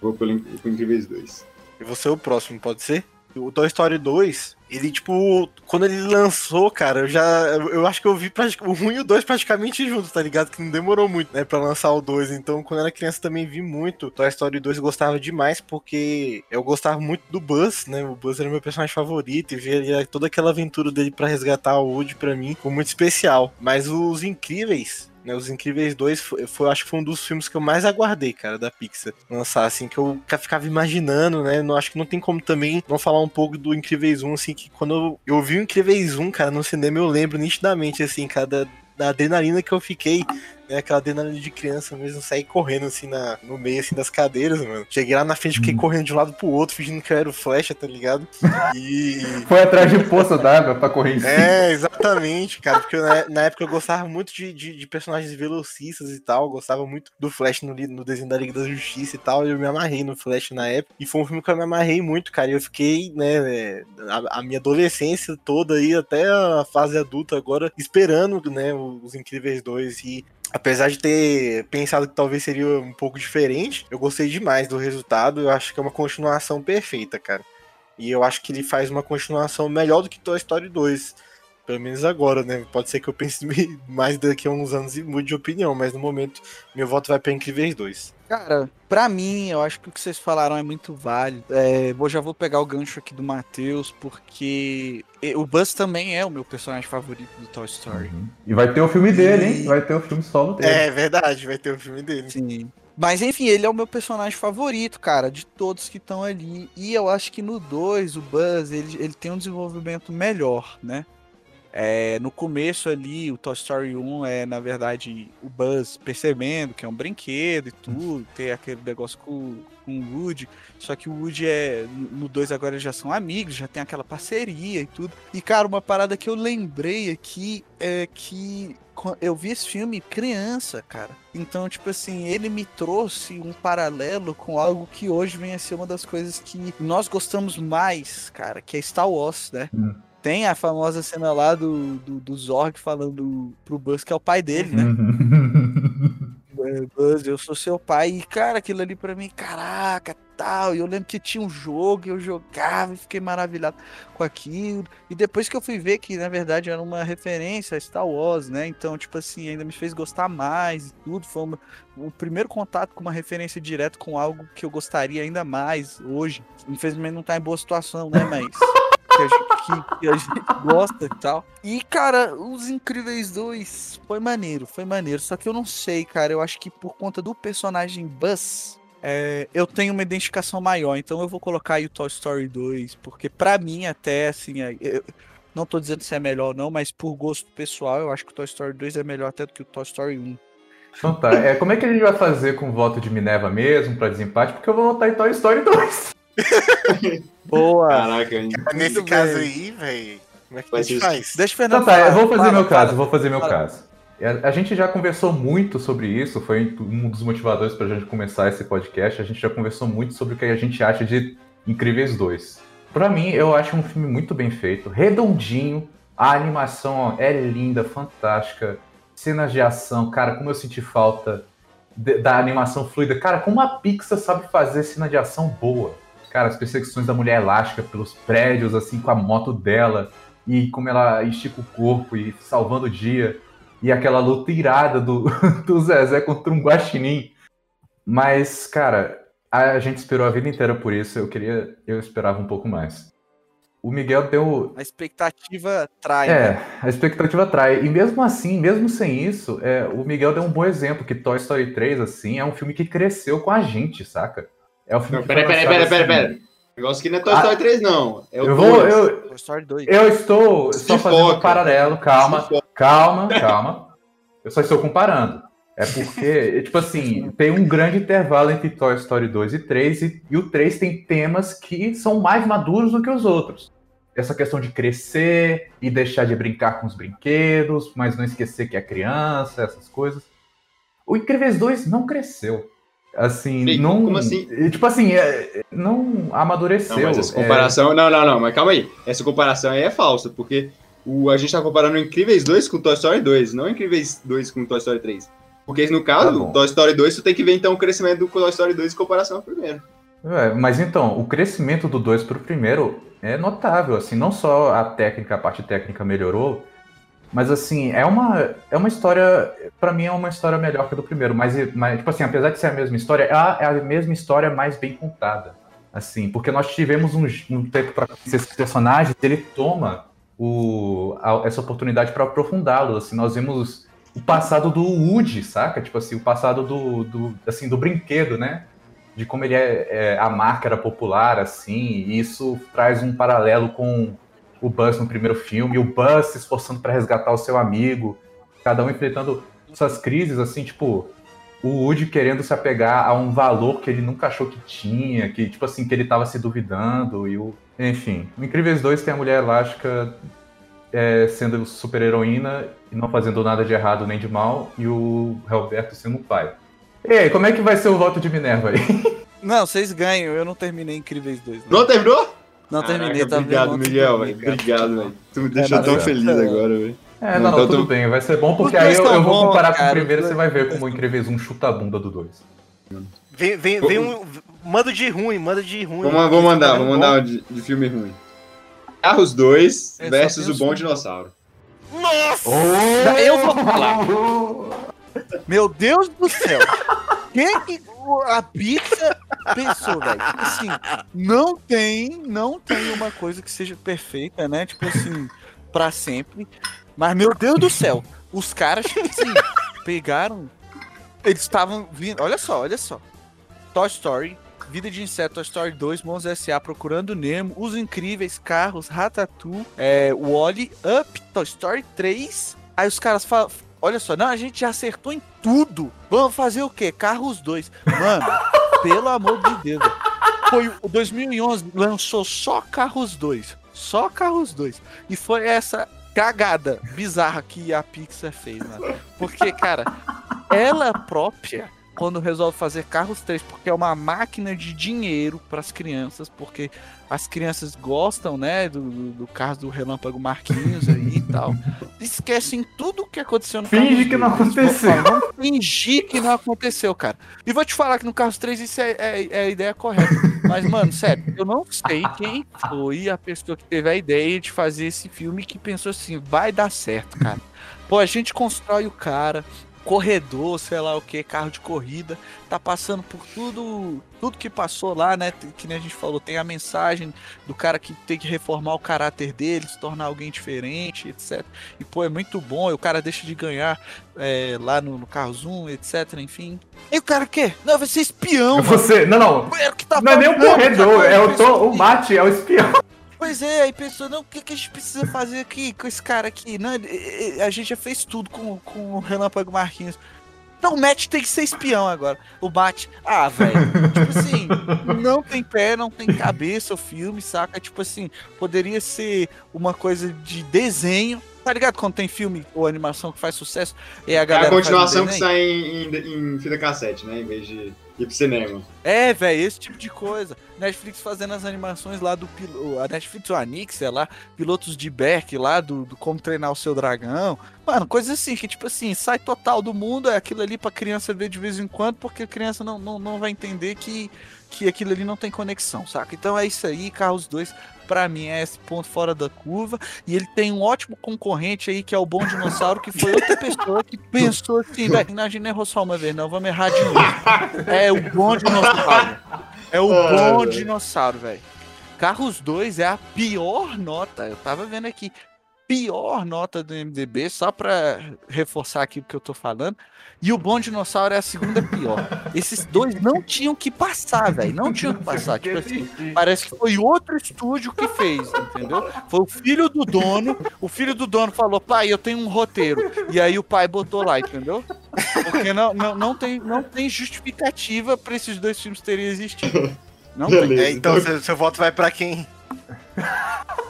C: Vou pelo, pelo Incríveis 2.
A: E você o próximo, pode ser? O Toy Story 2, ele, tipo, quando ele lançou, cara, eu já. Eu acho que eu vi o 1 e o 2 praticamente juntos, tá ligado? Que não demorou muito, né, pra lançar o 2. Então, quando eu era criança, também vi muito. Toy Story 2 eu gostava demais, porque eu gostava muito do Buzz, né? O Buzz era meu personagem favorito, e ver toda aquela aventura dele para resgatar o Woody, pra mim, foi muito especial. Mas os incríveis,
B: né? Os Incríveis 2 foi, foi, acho que foi um dos filmes que eu mais aguardei, cara, da Pixar lançar, assim, que eu ficava imaginando, né? Não, acho que não tem como também não falar um pouco do Incríveis 1, assim, que quando eu, eu vi o Incríveis 1, cara, no cinema eu lembro nitidamente, assim, cara, da, da adrenalina que eu fiquei né, aquela adrenalina de criança mesmo, sair correndo assim na, no meio assim das cadeiras, mano. Cheguei lá na frente, fiquei hum. correndo de um lado pro outro, fingindo que eu era o Flecha, tá ligado?
D: E. Foi atrás de poça d'água pra correr em cima.
B: É, exatamente, cara. Porque na, na época eu gostava muito de, de, de, personagens velocistas e tal. Eu gostava muito do Flash no, no desenho da Liga da Justiça e tal. E eu me amarrei no Flash na época. E foi um filme que eu me amarrei muito, cara. E eu fiquei, né, a, a minha adolescência toda aí, até a fase adulta agora, esperando, né, os Incríveis 2. E apesar de ter pensado que talvez seria um pouco diferente, eu gostei demais do resultado. Eu acho que é uma continuação perfeita, cara. E eu acho que ele faz uma continuação melhor do que Toy Story 2. Pelo menos agora, né? Pode ser que eu pense mais daqui a uns anos e mude de opinião, mas no momento meu voto vai para Incríveis 2.
A: Cara, pra mim, eu acho que o que vocês falaram é muito válido. É, eu já vou pegar o gancho aqui do Matheus, porque o Buzz também é o meu personagem favorito do Toy Story. Uhum.
D: E vai ter o filme dele, hein? Vai ter o filme solo dele.
B: É verdade, vai ter o filme dele.
A: Sim. Mas enfim, ele é o meu personagem favorito, cara, de todos que estão ali. E eu acho que no 2, o Buzz, ele, ele tem um desenvolvimento melhor, né? É, no começo ali, o Toy Story 1 é, na verdade, o Buzz percebendo que é um brinquedo e tudo, ter aquele negócio com, com o Woody. Só que o Woody é. No 2 agora eles já são amigos, já tem aquela parceria e tudo. E, cara, uma parada que eu lembrei aqui é que eu vi esse filme criança, cara. Então, tipo assim, ele me trouxe um paralelo com algo que hoje vem a ser uma das coisas que nós gostamos mais, cara, que é Star Wars, né? Hum. Tem a famosa cena lá do, do, do Zorg falando pro Buzz que é o pai dele, né? Uhum. É, Buzz, eu sou seu pai. E, cara, aquilo ali pra mim, caraca, tal. E eu lembro que tinha um jogo e eu jogava e fiquei maravilhado com aquilo. E depois que eu fui ver que, na verdade, era uma referência a Star Wars, né? Então, tipo assim, ainda me fez gostar mais e tudo. Foi uma, o primeiro contato com uma referência direta com algo que eu gostaria ainda mais hoje. Infelizmente não tá em boa situação, né? Mas que a gente, que, que a gente gosta e tal. E, cara, Os Incríveis 2 foi maneiro, foi maneiro. Só que eu não sei, cara. Eu acho que por conta do personagem Buzz, é, eu tenho uma identificação maior. Então eu vou colocar aí o Toy Story 2. Porque pra mim, até assim. É, eu, não tô dizendo se é melhor ou não, mas por gosto pessoal, eu acho que o Toy Story 2 é melhor até do que o Toy Story 1.
D: Então tá. É, como é que a gente vai fazer com o voto de Minerva mesmo, pra desempate? Porque eu vou votar em Toy Story 2.
A: Boa.
B: Caraca, nesse caso bem. aí, velho. Como é que a gente faz?
D: Deixa o Fernando. Então, tá, eu vou fazer fala, meu fala, caso, vou fazer meu caso. A gente já conversou muito sobre isso, foi um dos motivadores para a gente começar esse podcast. A gente já conversou muito sobre o que a gente acha de Incríveis 2. Para mim, eu acho um filme muito bem feito, redondinho. A animação é linda, fantástica. Cenas de ação, cara, como eu senti falta da animação fluida. Cara, como a Pixar sabe fazer cena de ação boa. Cara, as perseguições da mulher elástica pelos prédios, assim, com a moto dela, e como ela estica o corpo e salvando o dia, e aquela luta irada do, do Zezé contra um guaxinim. Mas, cara, a gente esperou a vida inteira por isso, eu queria, eu esperava um pouco mais. O Miguel deu.
A: A expectativa trai.
D: É, né? a expectativa trai. E mesmo assim, mesmo sem isso, é, o Miguel deu um bom exemplo, que Toy Story 3, assim, é um filme que cresceu com a gente, saca?
C: É o filme. Peraí, peraí, peraí, peraí, peraí. O negócio aqui não é Toy Story ah, 3, não. É o
D: eu vou, eu, Toy Story 2. Eu estou Se só fazendo um paralelo, calma, calma, calma. Eu só estou comparando. É porque, tipo assim, tem um grande intervalo entre Toy Story 2 e 3, e, e, o 3 tem temas que são mais maduros do que os outros. Essa questão de crescer e deixar de brincar com os brinquedos, mas não esquecer que é criança, essas coisas. O Incríveis 2 não cresceu. Assim, Ei, não.
C: Como assim?
D: Tipo assim, é, não amadureceu. Não,
C: mas essa comparação. É... Não, não, não, mas calma aí. Essa comparação aí é falsa, porque o, a gente tá comparando Incríveis 2 com Toy Story 2, não Incríveis 2 com Toy Story 3. Porque no caso, tá Toy Story 2, tu tem que ver então o crescimento do Toy Story 2 em comparação ao primeiro.
D: É, mas então, o crescimento do 2 pro primeiro é notável, assim, não só a técnica, a parte técnica melhorou, mas assim, é uma, é uma história. para mim é uma história melhor que a do primeiro. Mas, mas, tipo assim, apesar de ser a mesma história, é a, é a mesma história mais bem contada. Assim, porque nós tivemos um, um tempo para esses personagens, ele toma o, a, essa oportunidade para aprofundá-los. Assim, nós vimos o passado do Woody, saca? Tipo assim, o passado do, do, assim, do brinquedo, né? De como ele é, é, a marca era popular, assim, e isso traz um paralelo com o Buzz no primeiro filme, o Buzz se esforçando para resgatar o seu amigo, cada um enfrentando suas crises, assim, tipo, o Woody querendo se apegar a um valor que ele nunca achou que tinha, que, tipo assim, que ele tava se duvidando, e o. Enfim, o Incríveis 2 tem a mulher elástica é, sendo super heroína e não fazendo nada de errado nem de mal, e o Roberto sendo o pai. E aí, como é que vai ser o voto de Minerva aí?
A: Não, vocês ganham, eu não terminei Incríveis 2. Não,
C: Não terminou?
A: Não terminei,
C: Caraca,
A: tá
C: Obrigado? Miguel, velho. Obrigado, velho. Tu me deixou
A: mas
C: tão
A: é.
C: feliz agora, velho.
D: É, não,
C: Então,
D: não, tudo
C: tu-
D: bem, vai ser bom, porque aí eu, eu vou comparar com o primeiro,
A: os
D: você vai ver como o Incríveis 1 chuta a bunda do 2.
B: Vem, vem, vem um. Manda de ruim, manda de ruim.
C: Vamos, vou mandar,
B: Tá
C: vou mandar um de, de filme ruim. Carros 2
A: É, só
C: versus o Bom
A: filmes.
C: Dinossauro.
B: Nossa!
A: Eu vou falar. Meu Deus do céu! Quem que a Pixar pensou, velho? Tipo assim, não tem, não tem uma coisa que seja perfeita, né? Tipo assim, pra sempre. Mas, meu Deus do céu, os caras, tipo assim, pegaram. Eles estavam vindo. Olha só, olha só. Toy Story, Vida de Inseto, Toy Story 2, Mons S.A., Procurando Nemo, Os Incríveis, Carros, Ratatouille, é, Wally, Up, Toy Story 3. Aí os caras falam, olha só, não, a gente já acertou em tudo. Vamos fazer o quê? Carros 2. Mano, pelo amor de Deus. Foi o 2011, lançou só Carros 2. Só Carros 2. E foi essa cagada bizarra que a Pixar fez, mano. Porque, cara, ela própria, quando resolve fazer Carros 3, porque é uma máquina de dinheiro para as crianças, porque as crianças gostam, né, do, do, do carro do Relâmpago Marquinhos aí e tal. Esquecem tudo o que aconteceu no
D: Finge que não
A: 2. Eles vão
D: aconteceu.
A: Vamos fingir que não aconteceu, cara. E vou te falar que no Carros 3 isso é, é- é a ideia correta. Mas, mano, sério, eu não sei quem foi a pessoa que teve a ideia de fazer esse filme que pensou assim, vai dar certo, cara. Pô, a gente constrói o cara, corredor, sei lá o que, carro de corrida, tá passando por tudo, tudo que passou lá, né? Que nem a gente falou, tem a mensagem do cara que tem que reformar o caráter dele, se tornar alguém diferente, etc. E pô, é muito bom, e o cara deixa de ganhar é, lá no, no Carros 1, etc, enfim. E o cara quer? Não, vai ser espião, mano.
D: Você, não, não.
A: É tá
D: Não é nem o corredor, é o, to, o mate, é o espião.
A: Pois é, aí pensou, não, o que, que a gente precisa fazer aqui com esse cara aqui? Não, a gente já fez tudo com, com o Relâmpago Marquinhos. Então o Matt tem que ser espião agora. O Matt, ah, velho, tipo assim, não tem pé, não tem cabeça o filme, saca? Tipo assim, poderia ser uma coisa de desenho. Tá ligado quando tem filme ou animação que faz sucesso e a
C: É
A: galera
C: a
A: faz um
C: continuação que sai em, em, em fita cassete, né? Em vez de ir pro cinema.
A: É, velho, esse tipo de coisa. Netflix fazendo as animações lá do piloto. A Netflix, o Anix, sei lá, pilotos de Beck lá, do, do Como Treinar o Seu Dragão. Mano, coisa assim, que tipo assim, sai total do mundo, é aquilo ali pra criança ver de vez em quando, porque a criança não, não, não vai entender que, que aquilo ali não tem conexão, saca? Então é isso aí, Carros 2, pra mim, é esse ponto fora da curva. E ele tem um ótimo concorrente aí, que é o Bom Dinossauro, que foi outra pessoa que pensou assim, velho, a gente não errou só uma vez, não, vamos errar de novo. É o Bom Dinossauro. É o Bom. Dinossauro, velho. Carros 2 é a pior nota, eu tava vendo aqui, pior nota do MDB, só pra reforçar aqui o que eu tô falando. E o Bom Dinossauro é a segunda pior. Esses dois não tinham que passar, velho. Não tinham que passar. Tipo assim, parece que foi outro estúdio que fez, entendeu? Foi o filho do dono. O filho do dono falou, pai, eu tenho um roteiro. E aí o pai botou lá, entendeu? Porque não, não, não, tem, não tem justificativa pra esses dois filmes terem existido. Não tem.
C: Beleza.
B: É, então seu, seu voto vai pra quem?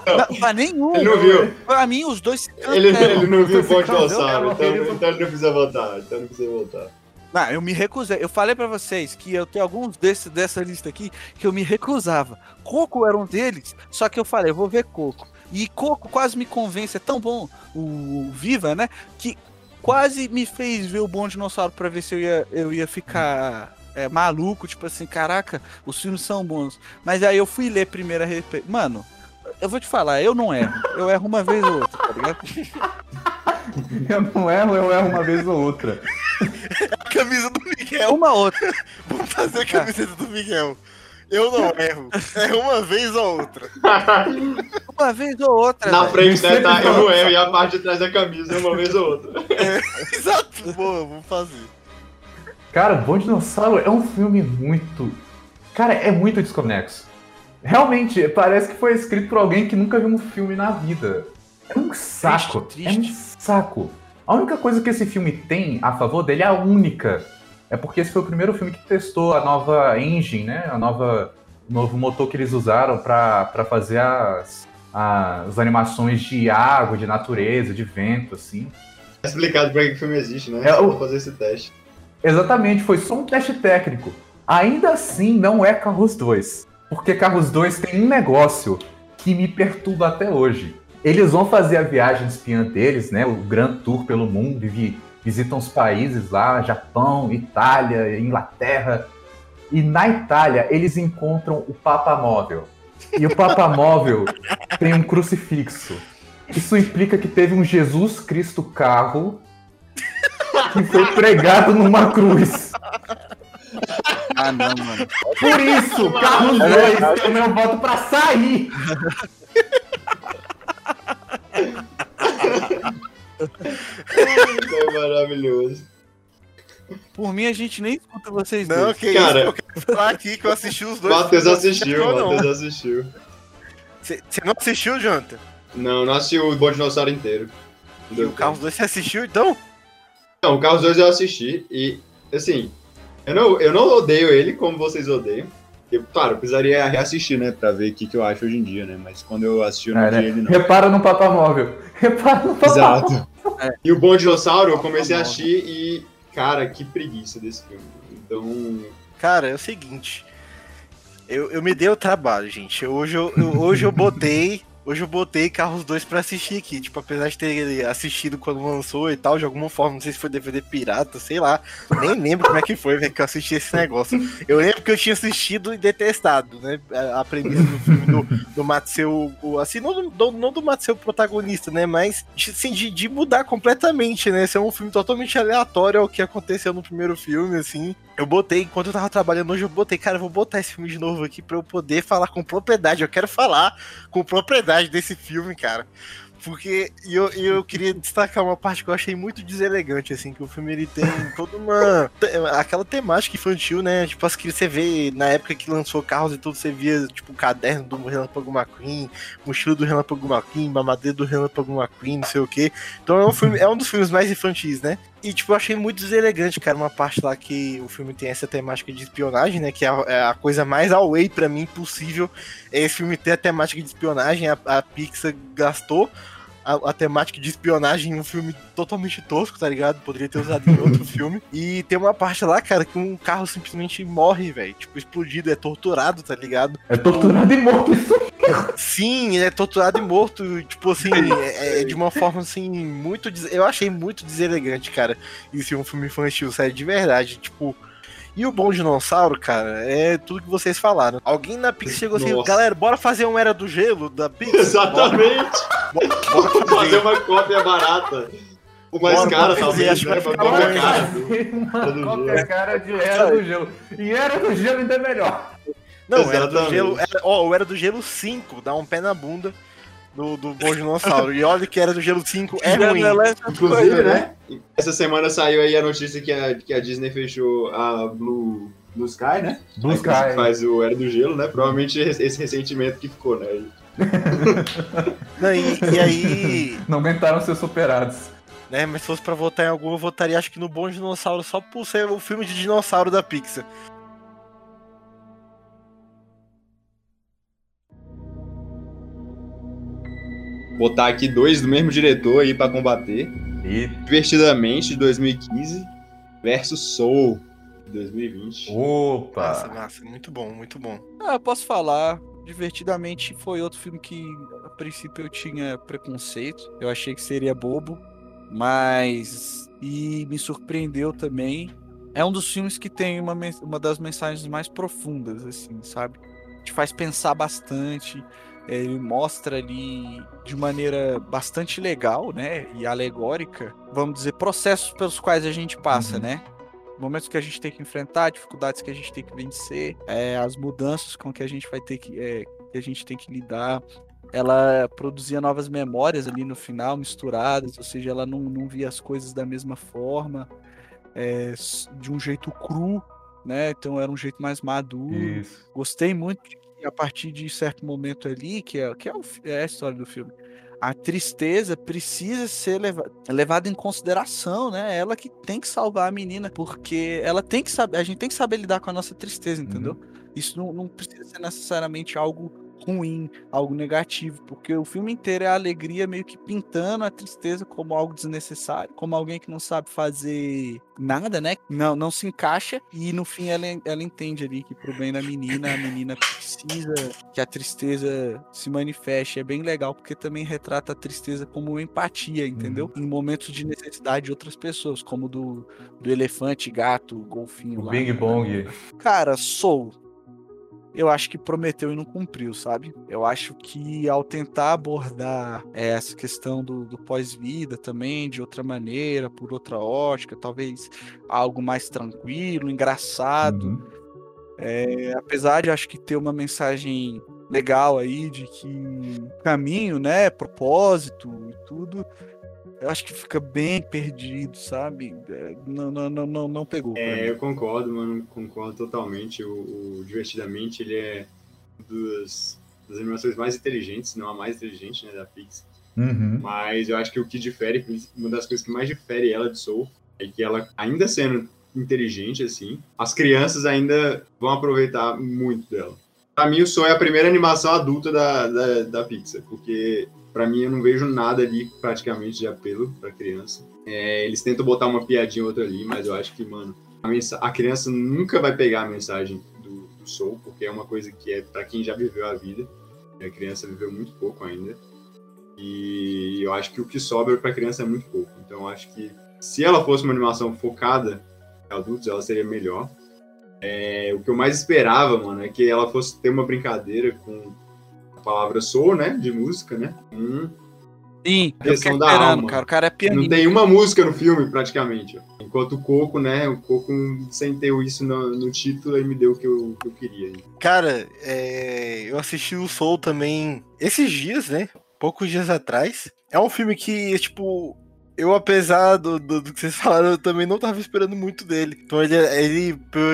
A: Não, pra nenhum.
C: Ele não viu.
A: Pra mim, os dois se
C: Ele,
A: canteram.
C: ele não viu o
D: viu,
C: Dinossauro,
D: cara,
C: então,
D: ele-
C: então ele não precisa votar. Então não precisa votar.
A: Não, eu me recusei. Eu falei pra vocês que eu tenho alguns desse, dessa lista aqui que eu me recusava. Coco era um deles, só que eu falei, eu vou ver Coco. E Coco quase me convence, é tão bom o, o Viva, né? Que quase me fez ver o Bom Dinossauro pra ver se eu ia, eu ia ficar é, maluco, tipo assim, caraca, os filmes são bons. Mas aí eu fui ler primeiro a respeito. Mano, eu vou te falar, eu não erro. Eu erro uma vez ou outra, tá ligado?
D: Eu não erro, eu erro uma vez ou outra.
B: Camisa do Miguel.
A: Uma outra.
B: Vamos fazer a camiseta do Miguel. Eu não erro. É uma vez ou outra.
A: Uma vez ou outra.
C: Na
A: velho.
C: frente, né? Tá, eu não erro, e a parte de trás da camisa, uma vez ou outra.
B: Exato, boa, vou fazer.
D: Cara, Bom Dinossauro é um filme muito. Cara, é muito desconexo. Realmente, parece que foi escrito por alguém que nunca viu um filme na vida. É um saco.
A: Triste,
D: É um
A: triste.
D: saco. A única coisa que esse filme tem a favor dele é a única. É porque esse foi o primeiro filme que testou a nova engine, né? A nova, o novo motor que eles usaram pra pra fazer as, as animações de água, de natureza, de vento, assim.
C: É explicado pra que o filme existe, né?
D: É, o-
C: fazer esse teste.
D: Exatamente, foi só um teste técnico. Ainda assim, não é Carros 2. Porque Carros 2 tem um negócio que me perturba até hoje. Eles vão fazer a viagem espiã deles, né? O Grand Tour pelo mundo, e vi- visitam os países lá, Japão, Itália, Inglaterra. E na Itália, eles encontram o Papa Móvel. E o Papa Móvel tem um crucifixo. Isso implica que teve um Jesus Cristo carro que foi pregado numa cruz.
A: Ah, não, mano.
D: Por isso, Carlos 2 tem o meu voto pra sair.
C: É maravilhoso.
A: Por mim, a gente nem escuta vocês
B: Não,
A: dois.
B: que
C: Cara.
B: isso, eu quero falar aqui que eu assisti os dois.
C: Matheus assistiu. Matheus assistiu.
B: Você não assistiu, Jonathan?
C: Não, não assisti o Bom Dinossauro inteiro.
B: E o Carros 2 você assistiu, então?
C: Não, o Carros 2 eu assisti e, assim, eu não, eu não odeio ele como vocês odeiam. Eu, claro, eu precisaria reassistir, né, pra ver o que, que eu acho hoje em dia, né? Mas quando eu assisti, eu não
D: É,
C: vi
D: né?
C: ele, não.
D: Repara no Papa Móvel. Repara no Papa Móvel.
C: Exato. E o Bom Dinossauro eu comecei a assistir e, cara, que preguiça desse filme. Então,
B: Cara, é o seguinte. Eu, eu me dei o trabalho, gente. Hoje eu, eu- hoje eu botei. Hoje eu botei Carros 2 pra assistir aqui. Tipo, apesar de ter assistido quando lançou e tal, de alguma forma, não sei se foi DVD pirata, sei lá. Nem lembro como é que foi, velho, que eu assisti esse negócio. Eu lembro que eu tinha assistido e detestado, né? A, premissa do filme do, do Matseu. Assim, não do, não do Matseu protagonista, né? Mas assim, de, de mudar completamente, né? Ser um filme totalmente aleatório ao que aconteceu no primeiro filme, assim. Eu botei, enquanto eu tava trabalhando hoje, eu botei, cara, eu vou botar esse filme de novo aqui pra eu poder falar com propriedade. Eu quero falar com propriedade desse filme, cara. Porque eu, eu queria destacar uma parte que eu achei muito deselegante, assim, que o filme ele tem toda uma. aquela temática infantil, né? Tipo, as que você vê na época que lançou carros e tudo, você via, tipo, o caderno do Relâmpago McQueen, mochila do Relâmpago McQueen, mamadeira do Relâmpago McQueen, não sei o quê. Então é um filme, é um dos filmes mais infantis, né? E, tipo, eu achei muito deselegante, cara, uma parte lá que o filme tem essa temática de espionagem, né? Que é a, é a coisa mais away pra mim possível. É esse filme ter a temática de espionagem, a, a Pixar gastou a, a temática de espionagem em um filme totalmente tosco, tá ligado? Poderia ter usado em outro filme. E tem uma parte lá, cara, que um carro simplesmente morre, velho. Tipo, explodido, é torturado, tá ligado?
D: É torturado e morto. Isso
B: Sim, ele é torturado e morto, tipo assim, é, é de uma forma assim, muito. Eu achei muito deselegante, cara, isso é um filme infantil, sério, de verdade. Tipo. E o Bom Dinossauro, cara, é tudo que vocês falaram. Alguém na Pix chegou assim, galera, bora fazer um Era do Gelo da Pix?
C: exatamente.
B: Bora, bora
C: Fazer
B: fazer.
C: uma cópia barata. O mais
B: Bora,
C: cara, talvez,
B: acho
C: né? Uma cópia cara.
D: Uma cara de Era do Gelo. E Era do Gelo ainda é melhor.
B: Não, Era do. Gelo. Era, ó, o Era do Gelo 5, dá um pé na bunda do, do Bom Dinossauro. e olha que Era do Gelo 5 é ruim.
C: Inclusive, né? Essa semana saiu aí a notícia que a, que a Disney fechou a Blue, Blue Sky, né?
D: Blue
C: A que
D: Sky.
C: faz o Era do Gelo, né? Provavelmente esse ressentimento que ficou, né?
B: Não, e, e aí.
D: Não aguentaram ser superados.
B: né? Mas se fosse pra votar em algum, eu votaria acho que no Bom Dinossauro, só por ser o filme de dinossauro da Pixar.
C: Botar aqui dois do mesmo diretor aí pra combater.
D: E.
C: Divertidamente, de 2015, versus Soul, de 2020.
B: Massa,
D: Opa!
B: massa, muito bom, muito bom.
A: Ah, eu posso falar. Divertidamente foi outro filme que a princípio eu tinha preconceito. Eu achei que seria bobo, mas e me surpreendeu também. É um dos filmes que tem uma, uma das mensagens mais profundas, assim, sabe? Te faz pensar bastante. Ele mostra ali de maneira bastante legal, né? E alegórica, vamos dizer, processos pelos quais a gente passa,
D: Uhum.
A: né? momentos que a gente tem que enfrentar, dificuldades que a gente tem que vencer, é, as mudanças com que a gente vai ter que, é, que a gente tem que lidar. ela produzia novas memórias ali no final, misturadas, ou seja, ela não, não via as coisas da mesma forma, é, de um jeito cru, né? Então era um jeito mais maduro.
D: Isso.
A: Gostei muito a partir de certo momento ali, que é, que é, o, é a história do filme, a tristeza precisa ser leva, levada em consideração, né? Ela que tem que salvar a menina, porque ela tem que saber, a gente tem que saber lidar com a nossa tristeza, entendeu?
D: Uhum.
A: Isso não, não precisa ser necessariamente algo ruim, algo negativo, porque o filme inteiro é a alegria meio que pintando a tristeza como algo desnecessário, como alguém que não sabe fazer nada, né? Não, não se encaixa e no fim ela, ela entende ali que pro bem da menina, a menina precisa que a tristeza se manifeste. É bem legal porque também retrata a tristeza como empatia, entendeu? Em momentos de necessidade de outras pessoas, como do, do elefante, gato, golfinho
D: O
A: lá.
D: Bing Bong.
A: Cara, Soul. Eu acho que prometeu e não cumpriu, sabe? Eu acho que ao tentar abordar é, essa questão do, do pós-vida também de outra maneira, por outra ótica, talvez algo mais tranquilo, engraçado.
D: Uhum.
A: É, apesar de acho que ter uma mensagem legal aí de que caminho, né, propósito e tudo, eu acho que fica bem perdido, sabe? É, Não, não, não, não, não pegou.
C: É, eu concordo, mano, concordo totalmente. O, o Divertidamente, ele é uma das, das animações mais inteligentes, se não a mais inteligente, né, da Pixar.
D: Uhum.
C: Mas eu acho que o que difere, uma das coisas que mais difere ela de Soul, é que ela, ainda sendo inteligente, assim, as crianças ainda vão aproveitar muito dela. Pra mim, o Soul é a primeira animação adulta da, da, da Pixar, porque pra mim eu não vejo nada ali praticamente de apelo pra criança. É, eles tentam botar uma piadinha ou outra ali, mas eu acho que, mano, a, a criança nunca vai pegar a mensagem do, do Soul, porque é uma coisa que é pra quem já viveu a vida. A criança viveu muito pouco ainda. E eu acho que o que sobra para criança é muito pouco. Então eu acho que se ela fosse uma animação focada em adultos, ela seria melhor. É, o que eu mais esperava, mano, é que ela fosse ter uma brincadeira com a palavra soul, né? De música, né? Hum,
A: Sim, eu
C: Questão da
A: esperando,
C: alma.
A: cara. O cara é
C: não
A: pianista.
C: tem uma música no filme, praticamente. Enquanto o Coco, né? O Coco, sem ter isso no, no título, ele me deu o que eu, que eu queria.
B: Cara, é, eu assisti o Soul também esses dias, né? Poucos dias atrás. É um filme que, tipo, eu, apesar do, do, do que vocês falaram, eu também não tava esperando muito dele. Então ele, ele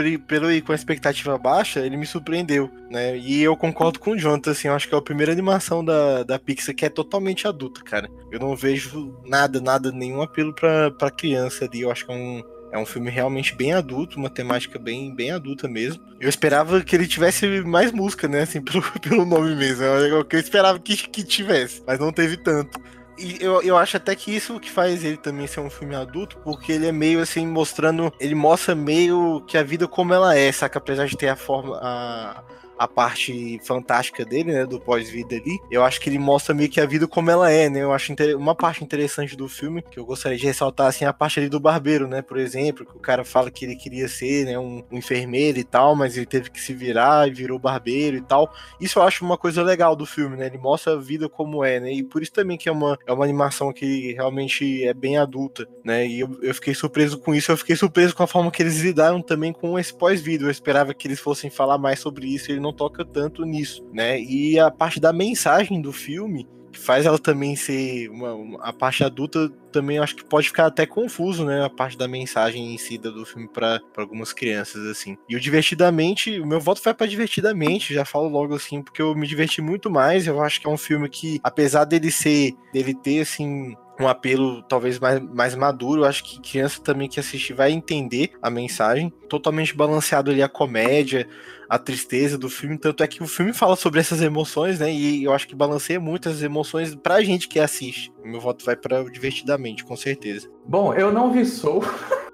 B: ir- pelo ir com a expectativa baixa, ele me surpreendeu, né? E eu concordo com o Jonathan, assim, eu acho que é a primeira animação da, da Pixar que é totalmente adulta, cara. Eu não vejo nada, nada, nenhum apelo pra, pra criança ali. Eu acho que é um, é um filme realmente bem adulto, uma temática bem, bem adulta mesmo. Eu esperava que ele tivesse mais música, né? Assim, pelo, pelo nome mesmo. É o que eu esperava que, que tivesse, mas não teve tanto. E eu, eu acho até que isso que faz ele também ser um filme adulto, porque ele é meio assim, mostrando. Ele mostra meio que a vida como ela é, saca? Apesar de ter a forma. A, a parte fantástica dele, né? Do pós-vida ali. Eu acho que ele mostra meio que a vida como ela é, né? Eu acho uma parte interessante do filme, que eu gostaria de ressaltar, assim, a parte ali do barbeiro, né? Por exemplo, que o cara fala que ele queria ser, né? Um, um enfermeiro e tal, mas ele teve que se virar e virou barbeiro e tal. Isso eu acho uma coisa legal do filme, né? Ele mostra a vida como é, né? E por isso também que é uma, é uma animação que realmente é bem adulta, né? E eu, eu fiquei surpreso com isso, eu fiquei surpreso com a forma que eles lidaram também com esse pós-vida. Eu esperava que eles fossem falar mais sobre isso, e não toca tanto nisso, né? E a parte da mensagem do filme, que faz ela também ser uma, uma- a parte adulta também acho que pode ficar até confuso, né, a parte da mensagem em si do filme para algumas crianças assim. E o divertidamente, o meu voto vai para divertidamente, já falo logo assim, porque eu me diverti muito mais, eu acho que é um filme que apesar dele ser dele ter assim um apelo talvez mais, mais maduro, eu acho que criança também que assistir vai entender a mensagem, totalmente balanceado ali a comédia, a tristeza do filme, tanto é que o filme fala sobre essas emoções, né? E eu acho que balanceia muito as emoções pra gente que assiste. O meu voto vai para divertidamente, com certeza.
D: Bom, eu não vi Soul.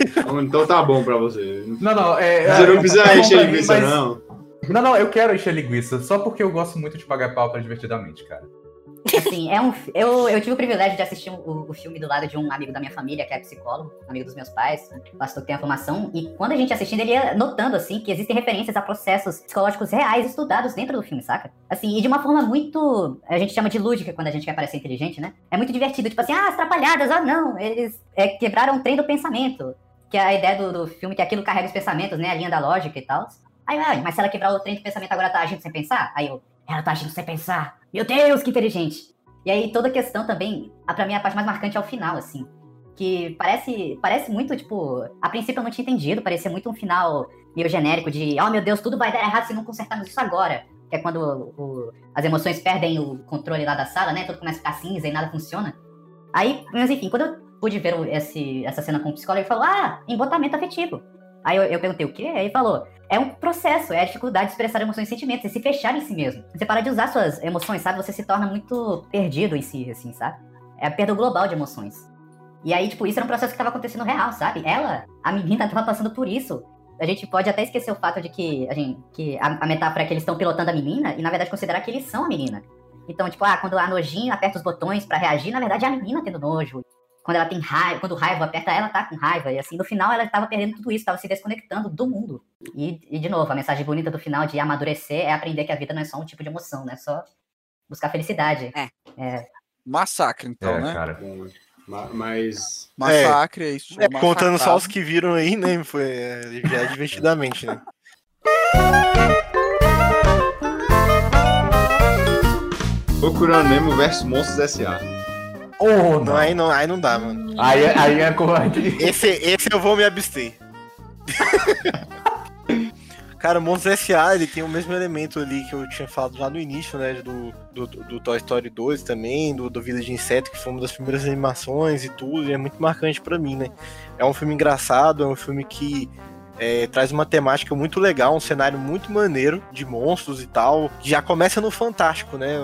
C: Então, então tá bom pra você.
D: Não, não, é.
C: Você
D: é-
C: não precisa
D: é
C: encher
D: pra
C: linguiça,
D: mas-
C: não.
D: Não, não, eu quero encher linguiça, só porque eu gosto muito de pagar pau pra divertidamente, cara.
E: Assim, é um, eu, eu tive o privilégio de assistir o, o filme do lado de um amigo da minha família, que é psicólogo, amigo dos meus pais, pastor que tem a formação, e quando a gente assistindo, ele ia notando, assim, que existem referências a processos psicológicos reais estudados dentro do filme, saca? Assim, e de uma forma muito, a gente chama de lúdica quando a gente quer parecer inteligente, né? É muito divertido, tipo assim, ah, as trapalhadas, ah, não, eles é, quebraram o trem do pensamento, que é a ideia do, do filme, que aquilo carrega os pensamentos, né, a linha da lógica e tal. Aí, mas se ela quebrar o trem do pensamento agora tá agindo sem pensar? Aí eu,
F: ela tá agindo sem pensar. Meu Deus, que inteligente. E aí toda a questão também, a, pra mim a parte mais marcante é o final, assim. Que parece, parece muito, tipo, a princípio eu não tinha entendido, parecia muito um final meio genérico de, oh meu Deus, tudo vai dar errado se não consertarmos isso agora. Que é quando o- as emoções perdem o controle lá da sala, né? Tudo começa a ficar cinza e nada funciona. Aí, mas enfim, quando eu pude ver esse, essa cena com o psicólogo, ele falou, ah, embotamento afetivo. Aí eu, eu perguntei o quê? Aí ele falou, é um processo, é a dificuldade de expressar emoções e sentimentos, é se fechar em si mesmo. Você para de usar suas emoções, sabe? Você se torna muito perdido em si, assim, sabe? É a perda global de emoções. E aí, tipo, isso era um processo que tava acontecendo real, sabe? Ela, a menina, tava passando por isso. A gente pode até esquecer o fato de que a, gente, que a, a metáfora é que eles estão pilotando a menina e, na verdade, considerar que eles são a menina. Então, tipo, ah, quando a nojinho aperta os botões pra reagir, na verdade é a menina tendo nojo. Quando ela tem raiva, quando o raiva aperta ela, tá com raiva. E assim, no final ela tava perdendo tudo isso, tava se desconectando do mundo. E, e, de novo, a mensagem bonita do final de amadurecer é aprender que a vida não é só um tipo de emoção, né? É só buscar felicidade.
A: Massacre, então,
D: é,
A: né?
D: cara.
C: Ma- Mas.
A: Massacre, é isso.
B: É, contando só os que viram aí, né? Foi é, já é divertidamente, né?
C: Procurando Nemo versus Monstros S.A.
D: Oh,
B: Não, aí, não, aí não dá, mano.
D: Aí, é- aí é covarde.
B: Esse, esse eu vou me abster. Cara, o Monstros S.A. ele tem o mesmo elemento ali que eu tinha falado lá no início, né? Do, do, do Toy Story 2 também, do, do Vida de Inseto, que foi uma das primeiras animações e tudo, e é muito marcante pra mim, né? É um filme engraçado, é um filme que é, traz uma temática muito legal, um cenário muito maneiro de monstros e tal. que Já começa no Fantástico, né?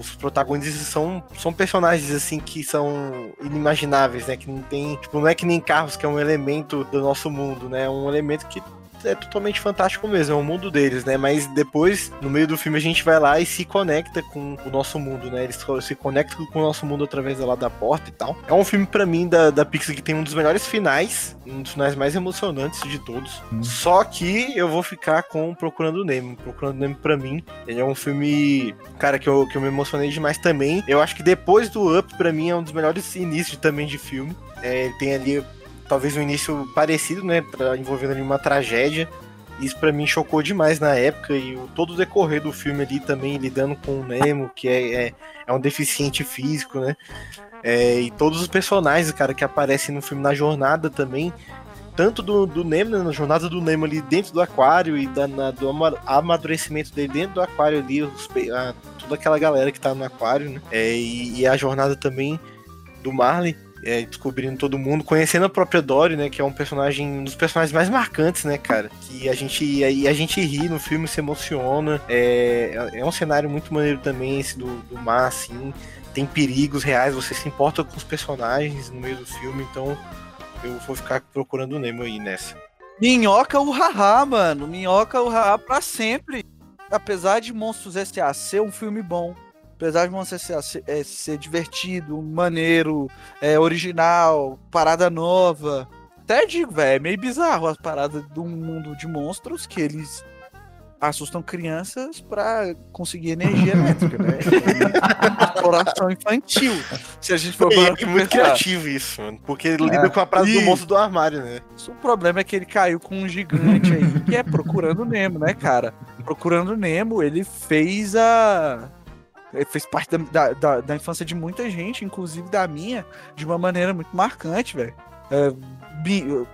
B: Os protagonistas são, são personagens assim que são inimagináveis, né? Que não tem. Tipo, não é que nem carros, que é um elemento do nosso mundo, né? É um elemento que é totalmente fantástico mesmo, é o mundo deles, né? Mas depois, no meio do filme, a gente vai lá e se conecta com o nosso mundo, né? Eles se conectam com o nosso mundo através lá da porta e tal. É um filme, pra mim, da, da Pixar que tem um dos melhores finais, um dos finais mais emocionantes de todos.
D: Hum.
B: Só que eu vou ficar com Procurando Nemo. Procurando Nemo, pra mim, ele é um filme, cara, que eu, que eu me emocionei demais também. Eu acho que depois do Up, pra mim, é um dos melhores inícios também de filme. É, ele tem ali talvez um início parecido, né, pra, envolvendo ali uma tragédia. Isso pra mim chocou demais na época e o, todo o decorrer do filme ali também lidando com o Nemo, que é, é, é um deficiente físico, né? É, e todos os personagens, cara, que aparecem no filme na jornada também, tanto do, do Nemo, né, na jornada do Nemo ali dentro do aquário e da, na- do ama- amadurecimento dele dentro do aquário ali, os a- toda aquela galera que tá no aquário, né? É, e, e a jornada também do Marley, é, descobrindo todo mundo, conhecendo a própria Dory, né? Que é um personagem, um dos personagens mais marcantes, né, cara? Que a gente, e a gente ri no filme, se emociona. É, é um cenário muito maneiro também, esse do, do mar, assim. Tem perigos reais, você se importa com os personagens no meio do filme, então eu vou ficar procurando o Nemo aí nessa.
A: Minhoca o haha, mano. Minhoca o haha pra sempre. Apesar de Monstros S.A. ser um filme bom, apesar de Monstros S.A. ser, é, ser divertido, maneiro, é, original, parada nova. Até digo, velho, é meio bizarro as paradas de um mundo de monstros que eles assustam crianças pra conseguir energia elétrica, né? Exploração infantil. Se a gente for parar
B: É, muito
A: pensar.
B: criativo isso, mano. Porque ele lida com a frase do
A: Isso.
B: monstro do armário, né?
A: O problema é que ele caiu com um gigante aí, que é Procurando Nemo, né, cara? Procurando Nemo, ele fez a. Fez parte da, da, da- infância de muita gente, inclusive da minha, de uma maneira muito marcante, velho. É,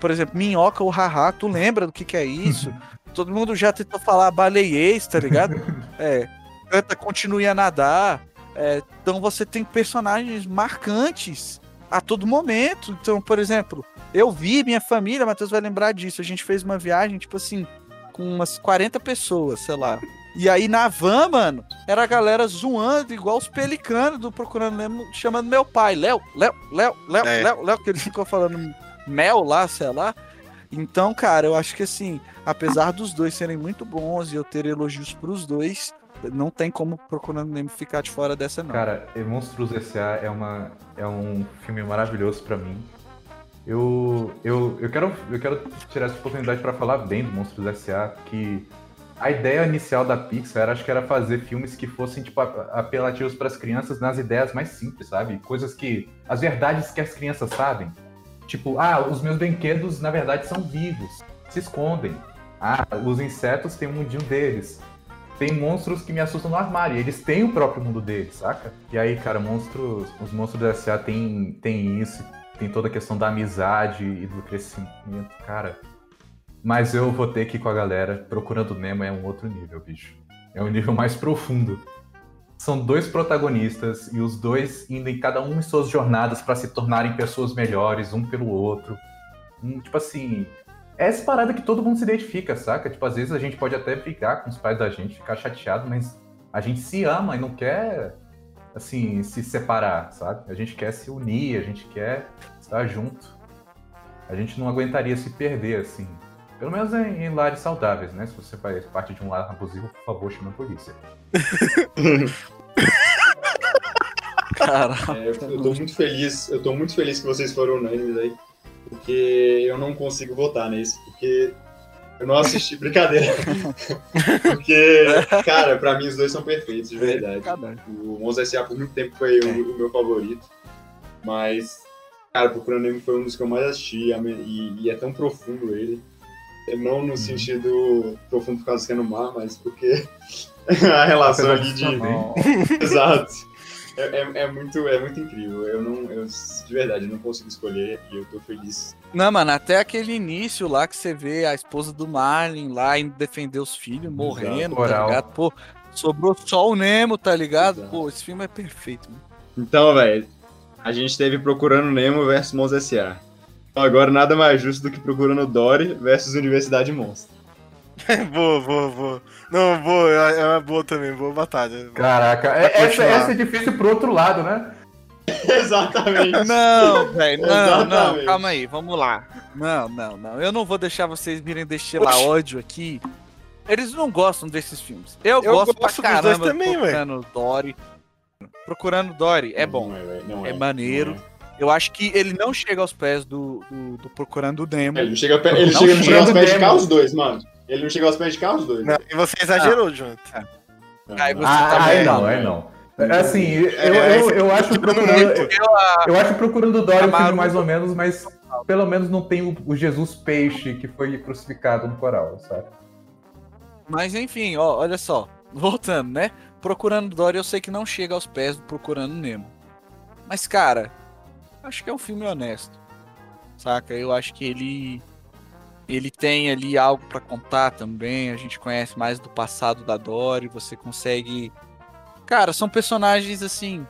A: por exemplo, Minhoca ou Haha, tu lembra do que, que é isso? Todo mundo já tentou falar baleiês, tá ligado? É. Canta, continue a nadar. É, então você tem personagens marcantes a todo momento. Então, por exemplo, eu vi minha família, Matheus vai lembrar disso. A gente fez uma viagem, tipo assim, com umas 40 pessoas, sei lá. E aí na van, mano, era a galera zoando, igual os pelicanos do Procurando Nemo, chamando meu pai. Léo, Léo, Léo, Léo,
B: É.
A: Léo, Léo, que ele ficou falando mel lá, sei lá. Então, cara, eu acho que assim, apesar dos dois serem muito bons e eu ter elogios pros dois, não tem como Procurando Nemo ficar de fora dessa, não.
D: Cara, Monstros S.A. é, uma, é um filme maravilhoso pra mim. Eu, eu, eu, quero, eu quero tirar essa oportunidade pra falar bem do Monstros S.A., que a ideia inicial da Pixar acho que era fazer filmes que fossem tipo, apelativos para as crianças nas ideias mais simples, sabe? Coisas que. As verdades que as crianças sabem. Tipo, ah, os meus brinquedos na verdade são vivos, se escondem. Ah, os insetos têm um mundinho deles. tem monstros que me assustam no armário. Eles têm o próprio mundo deles, saca? E aí, cara, monstros, os monstros da SA tem, tem isso, tem toda a questão da amizade e do crescimento, cara. Mas eu vou ter que ir com a galera. Procurando Nemo é um outro nível, bicho. É um nível mais profundo. São dois protagonistas e os dois indo em cada um em suas jornadas para se tornarem pessoas melhores, um pelo outro. Hum, tipo assim, é essa parada que todo mundo se identifica, saca? Tipo, às vezes a gente pode até brigar com os pais da gente, ficar chateado, mas a gente se ama e não quer, assim, se separar, sabe? A gente quer se unir, a gente quer estar junto. A gente não aguentaria se perder, assim. Pelo menos em, em lares saudáveis, né? Se você faz parte de um lar abusivo, por favor, chame a polícia.
A: Caralho.
C: É, eu, eu tô muito feliz, eu tô muito feliz que vocês foram unânimes aí, porque eu não consigo votar nesse, porque eu não assisti, brincadeira. porque, cara, pra mim os dois são perfeitos, de verdade.
A: Caralho.
C: O Monza S.A. por muito tempo foi o, o meu favorito, mas, cara, Procurando Nemo foi um dos que eu mais assisti, e, e é tão profundo ele. Não no sentido profundo por causa que é no mar, mas porque a relação ali de. Exato. É, é, é muito, é muito incrível. Eu não, eu, de verdade, não consigo escolher e eu tô feliz.
A: Não, mano, até aquele início lá que você vê a esposa do Marlin lá indo defender os filhos, morrendo, tá
D: Moral.
A: ligado? Pô, sobrou só o Nemo, tá ligado?
C: Exato.
A: Pô, esse filme é perfeito, mano.
C: Então, velho, a gente teve Procurando Nemo versus Mons S.A. Então, agora nada mais justo do que Procurando Dory versus Universidade Monstro.
B: boa, boa, boa. Não, boa, é é uma boa também, boa batalha.
D: Caraca, é- essa, essa é difícil pro outro lado, né?
C: Exatamente.
A: Não, velho, não, não, calma aí, vamos lá. Não, não, não. Eu não vou deixar vocês virem destilar
B: Oxi.
A: ódio aqui. Eles não gostam desses filmes. Eu,
B: Eu
A: gosto,
B: gosto dos
A: pra
B: dois
A: caramba
B: também,
A: Procurando Dory. Procurando Dory é bom.
C: Não velho, não
A: É maneiro.
C: É.
A: Eu acho que ele não chega aos pés do, do, do Procurando Nemo.
C: Ele não chega, ele
A: Não
C: chega, não chega aos pés de cá os dois, mano. Ele não chega aos pés de cá os dois.
B: Não, e você exagerou, Jonathan.
A: Aí você
D: Ah,
A: também.
D: aí não, aí não. É Assim, eu, eu, eu acho procurando. Eu, eu acho procurando Dory um mais ou menos, mas pelo menos não tem o, o Jesus peixe que foi crucificado no coral, sabe?
A: Mas enfim, ó, olha só. Voltando, né? Procurando Dory, eu sei que não chega aos pés do Procurando Nemo. Mas, cara, acho que é um filme honesto. Saca? Eu acho que ele. Ele tem ali algo pra contar também. A gente conhece mais do passado da Dory. Você consegue. Cara, são personagens assim.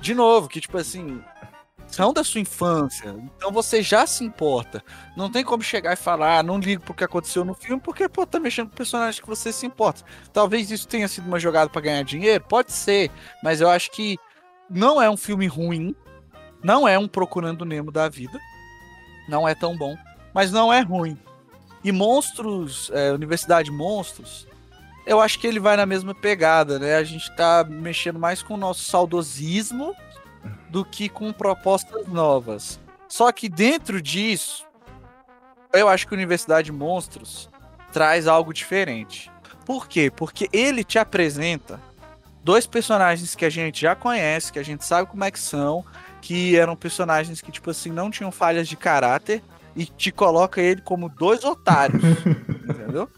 A: De novo, que tipo assim. São da sua infância. Então você já se importa. Não tem como chegar e falar, ah, não ligo pro que aconteceu no filme, porque, pô, tá mexendo com personagens que você se importa. Talvez isso tenha sido uma jogada pra ganhar dinheiro, pode ser, mas eu acho que não é um filme ruim, não é um Procurando Nemo da vida, não é tão bom, mas não é ruim. E Monstros, é, Universidade Monstros, eu acho que ele vai na mesma pegada, né? A gente tá mexendo mais com o nosso saudosismo do que com propostas novas. Só que dentro disso, eu acho que Universidade Monstros traz algo diferente. Por quê? Porque ele te apresenta dois personagens que a gente já conhece, que a gente sabe como é que são, que eram personagens que, tipo assim, não tinham falhas de caráter, e te coloca ele como dois otários. entendeu?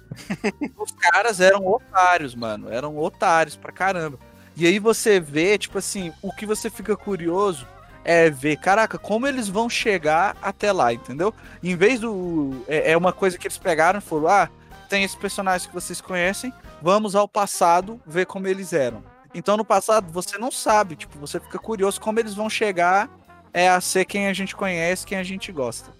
A: Os caras eram otários, mano. Eram otários pra caramba. E aí você vê, tipo assim, o que você fica curioso é ver, caraca, como eles vão chegar até lá, entendeu? Em vez do. É, é uma coisa que eles pegaram e falaram: ah, tem esses personagens que vocês conhecem, vamos ao passado ver como eles eram. Então no passado você não sabe, tipo, você fica curioso como eles vão chegar é, a ser quem a gente conhece, quem a gente gosta.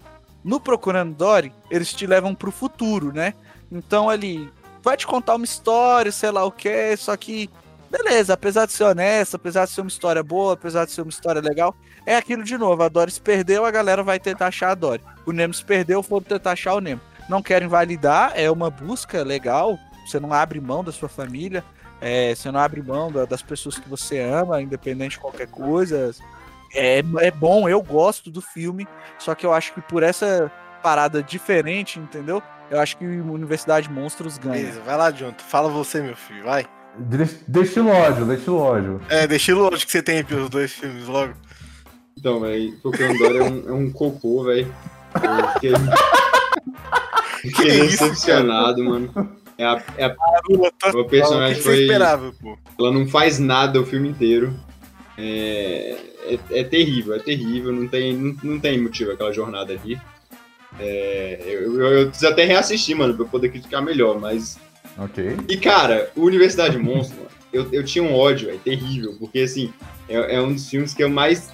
A: No Procurando Dory, eles te levam pro futuro, né? Então ali, vai te contar uma história, sei lá o que, só que beleza, apesar de ser honesto, apesar de ser uma história boa, apesar de ser uma história legal, é aquilo de novo. A Dory se perdeu, a galera vai tentar achar a Dory. O Nemo se perdeu, foram tentar achar o Nemo. Não quero invalidar, é uma busca legal. Você não abre mão da sua família, é, você não abre mão da- das pessoas que você ama, independente de qualquer coisa. É, é bom, eu gosto do filme, só que eu acho que por essa parada diferente, entendeu? Eu acho que Universidade Monstros ganha.
B: Beleza, vai lá, Jonathan. Fala você, meu filho, vai.
D: De- Destilo ódio, destilo ódio.
B: É, deixa lógico que você tem pelos dois filmes logo.
C: Então, velho, Procurando Dory é um, é um cocô, velho. Eu fiquei,
B: Que
C: fiquei
B: isso,
C: decepcionado, mano. É a, é a-
B: Lula, tá-
C: o
B: o que
C: personagem foi.
B: esperava, pô?
C: Ela não faz nada o filme inteiro. É, é, é terrível, é terrível. Não tem, não, não tem motivo aquela jornada ali. É, eu, eu, eu preciso até reassistir, mano, pra eu poder criticar melhor, mas
D: Ok.
C: E, cara, Universidade Monstro, mano, eu, eu tinha um ódio, é terrível, porque, assim, é, é um dos filmes que eu mais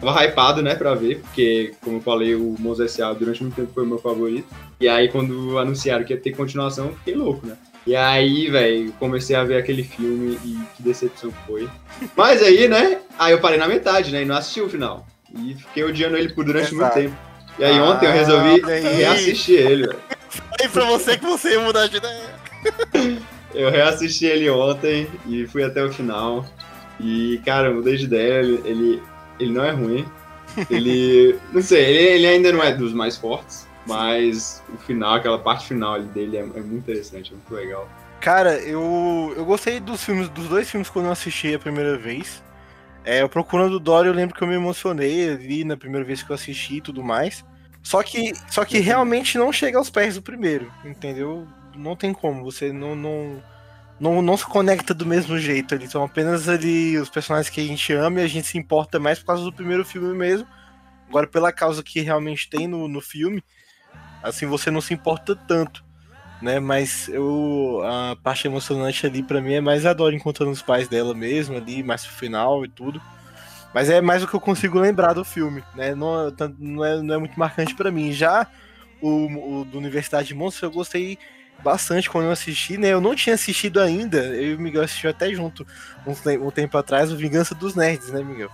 C: tava hypado, né, pra ver, porque, como eu falei, o Monstro S.A. durante muito tempo foi o meu favorito. E aí, quando anunciaram que ia ter continuação, eu fiquei louco, né? E aí, velho, comecei a ver aquele filme e que decepção foi. Mas aí, né, aí eu parei na metade, né, e não assisti o final. E fiquei odiando ele por durante muito
B: Exato.
C: tempo. E aí, ontem eu resolvi
B: olha aí.
C: reassistir ele, velho.
B: Falei pra você que você ia mudar de ideia.
C: Eu reassisti ele ontem e fui até o final. E, cara, eu mudei de ideia. Ele, ele, ele não é ruim. Ele. Não sei, ele, ele ainda não é dos mais fortes. Mas o final, aquela parte final ali dele é, é muito interessante, é muito legal.
B: Cara, eu, eu gostei dos filmes, dos dois filmes quando eu assisti a primeira vez. É, o Procurando Dory, eu lembro que eu me emocionei ali na primeira vez que eu assisti e tudo mais. Só que, só que realmente não chega aos pés do primeiro, entendeu? Não tem como, você não, não, não, não se conecta do mesmo jeito ali. São apenas ali os personagens que a gente ama e a gente se importa mais por causa do primeiro filme mesmo. Agora, pela causa que realmente tem no, no filme, assim, você não se importa tanto né? Mas eu a parte emocionante ali pra mim é mais a Dora encontrando os pais dela mesmo ali, mais pro final e tudo. Mas é mais o que eu consigo lembrar do filme, né? Não, tan- não, é, não é muito marcante pra mim. Já o, o do Universidade de Monstros eu gostei bastante quando eu assisti, né? Eu não tinha assistido ainda, eu e o Miguel assistiu até junto um, um tempo atrás, o Vingança dos Nerds, né, Miguel?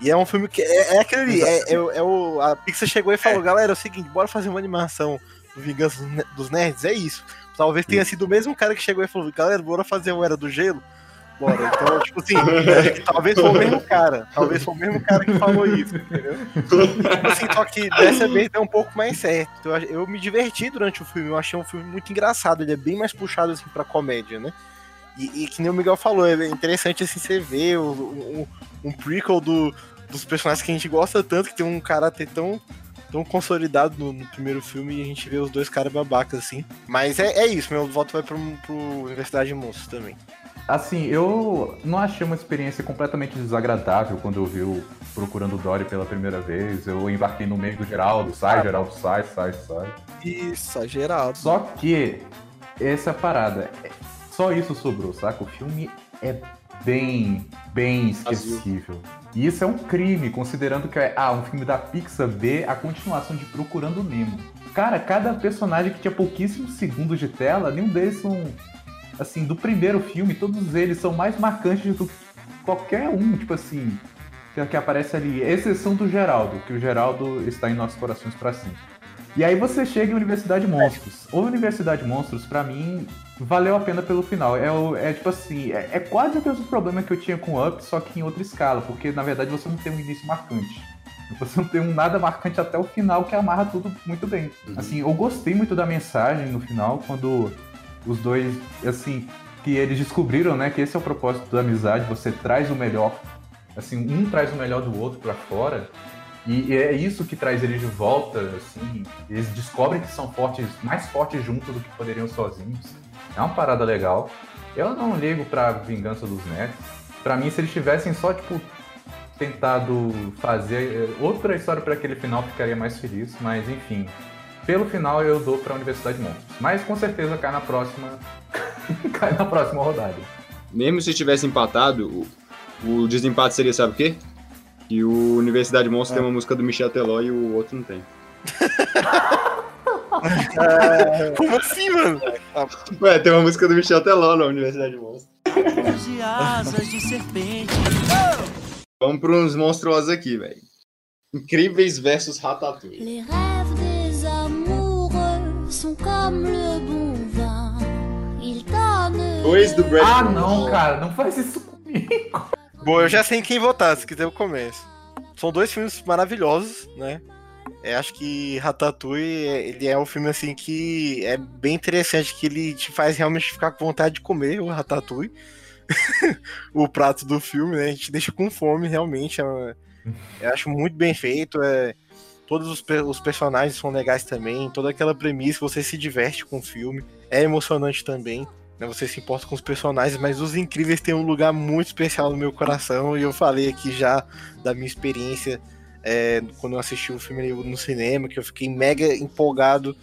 B: E é um filme que é, é aquele é, é, é o, a Pixar chegou e falou, galera, é o seguinte, bora fazer uma animação do Vingança dos Ne- dos Nerds, é isso. Talvez tenha sido o mesmo cara que chegou e falou, galera, bora fazer o Era do Gelo? Bora. Então, tipo assim, é, talvez foi o mesmo cara. Talvez foi o mesmo cara que falou isso, entendeu? Tipo assim, só que dessa vez é um pouco mais certo. Eu, eu me diverti durante o filme, eu achei um filme muito engraçado, ele é bem mais puxado assim pra comédia, né? E, e que nem o Miguel falou, é interessante assim você ver um, um prequel do, dos personagens que a gente gosta tanto, que tem um caráter tão, tão consolidado no, no primeiro filme e a gente vê os dois caras babacas assim. Mas é, é isso, meu voto vai pro, pro Universidade de Monstros também.
D: Assim, eu não achei uma experiência completamente desagradável quando eu vi o Procurando Dory pela primeira vez. Eu embarquei no meio do Geraldo, sai, Geraldo, sai, sai, sai.
A: Isso, exagerado.
D: Só que, essa é a parada. É- Só isso sobrou, saca? O filme é bem, bem esquecível. E isso é um crime, considerando que é ah, um filme da Pixar B, a continuação de Procurando Nemo. Cara, cada personagem que tinha pouquíssimos segundos de tela, nenhum deles são. Assim, do primeiro filme, todos eles são mais marcantes do que qualquer um, tipo assim, que, que aparece ali. Exceção do Geraldo, que o Geraldo está em nossos corações para sempre. E aí você chega em Universidade Monstros. O Universidade Monstros, pra mim, valeu a pena pelo final. É, é tipo assim, é, é quase o mesmo problema que eu tinha com Up, só que em outra escala, porque na verdade você não tem um início marcante. Você não tem um nada marcante até o final que amarra tudo muito bem. Assim, eu gostei muito da mensagem no final, quando os dois, assim, que eles descobriram, né, que esse é o propósito da amizade, você traz o melhor, assim, um traz o melhor do outro pra fora. E é isso que traz eles de volta, assim. Eles descobrem que são fortes, mais fortes juntos do que poderiam sozinhos. É uma parada legal. Eu não ligo pra vingança dos netos. Pra mim, se eles tivessem só, tipo, tentado fazer eh, outra história pra aquele final, ficaria mais feliz. Mas, enfim. Pelo final, eu dou pra Universidade Monstros. Mas, com certeza, cai na próxima... cai na próxima rodada.
C: Mesmo se tivesse empatado, o, o desempate seria, sabe o quê? Que o Universidade Monstro tem uma música do Michel Teló e o outro não tem.
B: Como assim, mano?
C: Ué, tem uma música do Michel Teló na Universidade Monstro.
G: de asas de serpente.
C: Vamos para uns monstruosos aqui, velho. Incríveis versus Ratatouille.
H: Les rêves des amoureux sont comme le bon vin. Ils donnent.
C: Dois do Brad
D: Ah, não, cara, não faz isso comigo.
B: Bom, eu já sei em quem votar, se quiser eu começo. São dois filmes maravilhosos, né? É, acho que Ratatouille, ele é um filme assim que é bem interessante, que ele te faz realmente ficar com vontade de comer o Ratatouille. o prato do filme, né? A gente deixa com fome, realmente. é- eu acho muito bem feito. É, todos os, os personagens são legais também. Toda aquela premissa, você se diverte com o filme. é emocionante também. Né? Você se importa com os personagens, mas Os Incríveis tem um lugar muito especial no meu coração. E eu falei aqui já da minha experiência é, quando eu assisti o filme no cinema, que eu fiquei mega empolgado.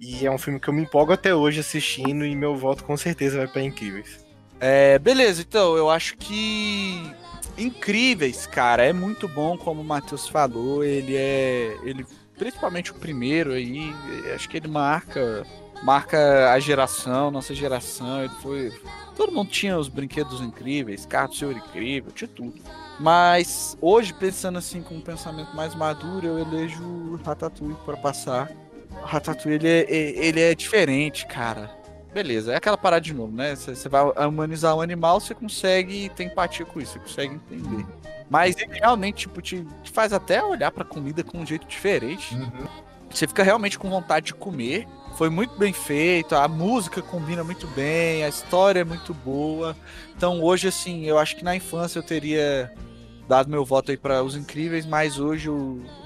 B: E é um filme que eu me empolgo até hoje assistindo. E meu voto com certeza vai para Incríveis.
A: É, beleza, então eu acho que incríveis, cara, é muito bom como o Matheus falou, ele é, ele principalmente o primeiro aí, acho que ele marca marca a geração, nossa geração, ele foi todo mundo tinha os brinquedos incríveis, carro senhor incrível, tinha tudo. Mas hoje pensando assim com um pensamento mais maduro, eu elejo Ratatouille para passar. O Ratatouille ele é, ele é diferente, cara beleza, é aquela parada de novo, né? Você vai humanizar o animal, você consegue ter empatia com isso, você consegue entender. Mas ele realmente, tipo, te, te faz até olhar pra comida com um jeito diferente.
D: Uhum.
A: Você fica realmente com vontade de comer. Foi muito bem feito, a música combina muito bem, a história é muito boa. Então hoje, assim, eu acho que na infância eu teria dado meu voto aí para Os Incríveis, mas hoje,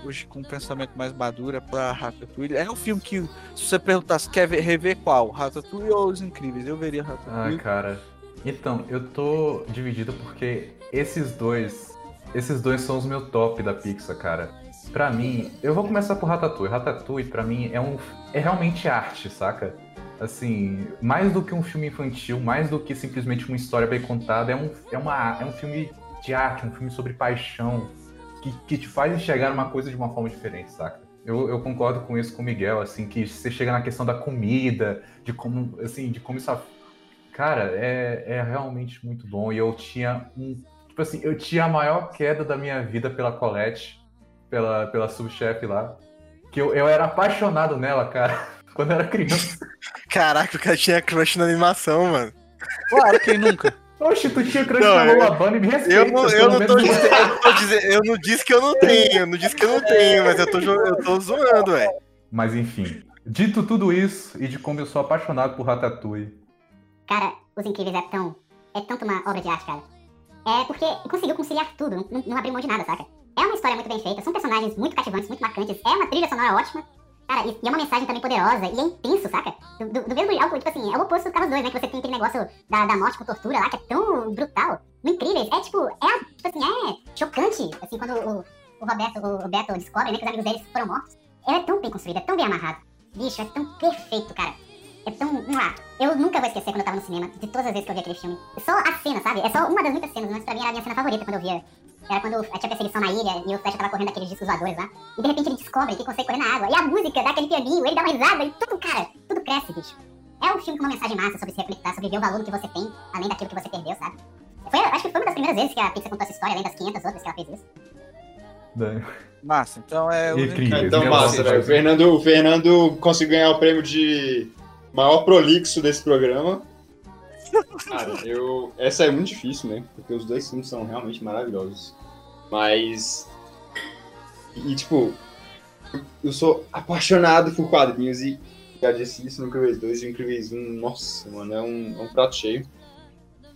A: hoje com um pensamento mais maduro é para Ratatouille. É um filme que, se você perguntasse, quer ver, rever qual? Ratatouille ou Os Incríveis? Eu veria Ratatouille.
D: Ah, cara. Então, eu tô dividido porque esses dois, esses dois são os meus top da Pixar, cara. Pra mim, eu vou começar por Ratatouille. Ratatouille, pra mim, é, um, é realmente arte, saca? Assim, mais do que um filme infantil, mais do que simplesmente uma história bem contada, é um, é uma, é um filme de arte, um filme sobre paixão, que, que te faz enxergar uma coisa de uma forma diferente, saca? Eu, eu, concordo com isso com o Miguel, assim, que você chega na questão da comida, de como, assim, de como isso... Cara, é, é realmente muito bom. E eu tinha um... Tipo assim, eu tinha a maior queda da minha vida pela Colette, pela, pela subchefe lá. Que eu, eu era apaixonado nela, cara, quando eu era criança.
B: Caraca, o cara tinha crush na animação, mano.
A: Claro, quem nunca?
D: Oxe, tu tinha crush na Lola Bunny, me respeita.
B: Eu não, eu, não tô dizendo, eu, tô dizendo, eu não disse que eu não tenho, eu não disse que eu não tenho, mas eu tô, eu tô zoando, velho.
D: Mas enfim, dito tudo isso e de como eu sou apaixonado por Ratatouille.
E: Cara, Os Incríveis é tão, é tanto uma obra de arte, cara. É porque conseguiu conciliar tudo, não, não abriu mão de nada, saca? É uma história muito bem feita, são personagens muito cativantes, muito marcantes, é uma trilha sonora ótima, Cara, e, e, é uma mensagem também poderosa, e é intenso, saca? Do, do, do mesmo algo, tipo assim, é o oposto do Carros 2, né? Que você tem aquele negócio da, da morte com tortura lá, que é tão brutal. No Incríveis, é tipo, é, tipo assim, é chocante, assim, quando o, o Roberto, o, o Beto descobre, né, que os amigos deles foram mortos. Ele é tão bem construído, é tão bem amarrado. Bicho, é tão perfeito, cara. É tão. Eu nunca vou esquecer quando eu tava no cinema, de todas as vezes que eu vi aquele filme. Só a cena, sabe? É só uma das muitas cenas, mas pra mim era a minha cena favorita quando eu via era quando tinha perseguição na ilha e o Flash tava correndo aqueles discos voadores lá. E de repente ele descobre que consegue correr na água. E a música dá aquele pianinho, ele dá uma risada e tudo, cara, tudo cresce, bicho. É um filme com uma mensagem massa sobre se refletir, sobre ver o valor que você tem, além daquilo que você perdeu, sabe? Foi, acho que foi uma das primeiras vezes que a Pixar contou essa história, além das 500 outras que ela fez isso.
A: Massa, então é.
D: Incrível.
C: Então, massa, velho. O Fernando, o Fernando conseguiu ganhar o prêmio de maior prolixo desse programa. Cara, eu. Essa é muito difícil, né? Porque os dois filmes são realmente maravilhosos. Mas. E, tipo, eu sou apaixonado por quadrinhos e já disse isso no Incríveis 2 e Incríveis 1. Nossa, mano, é um, é um prato cheio.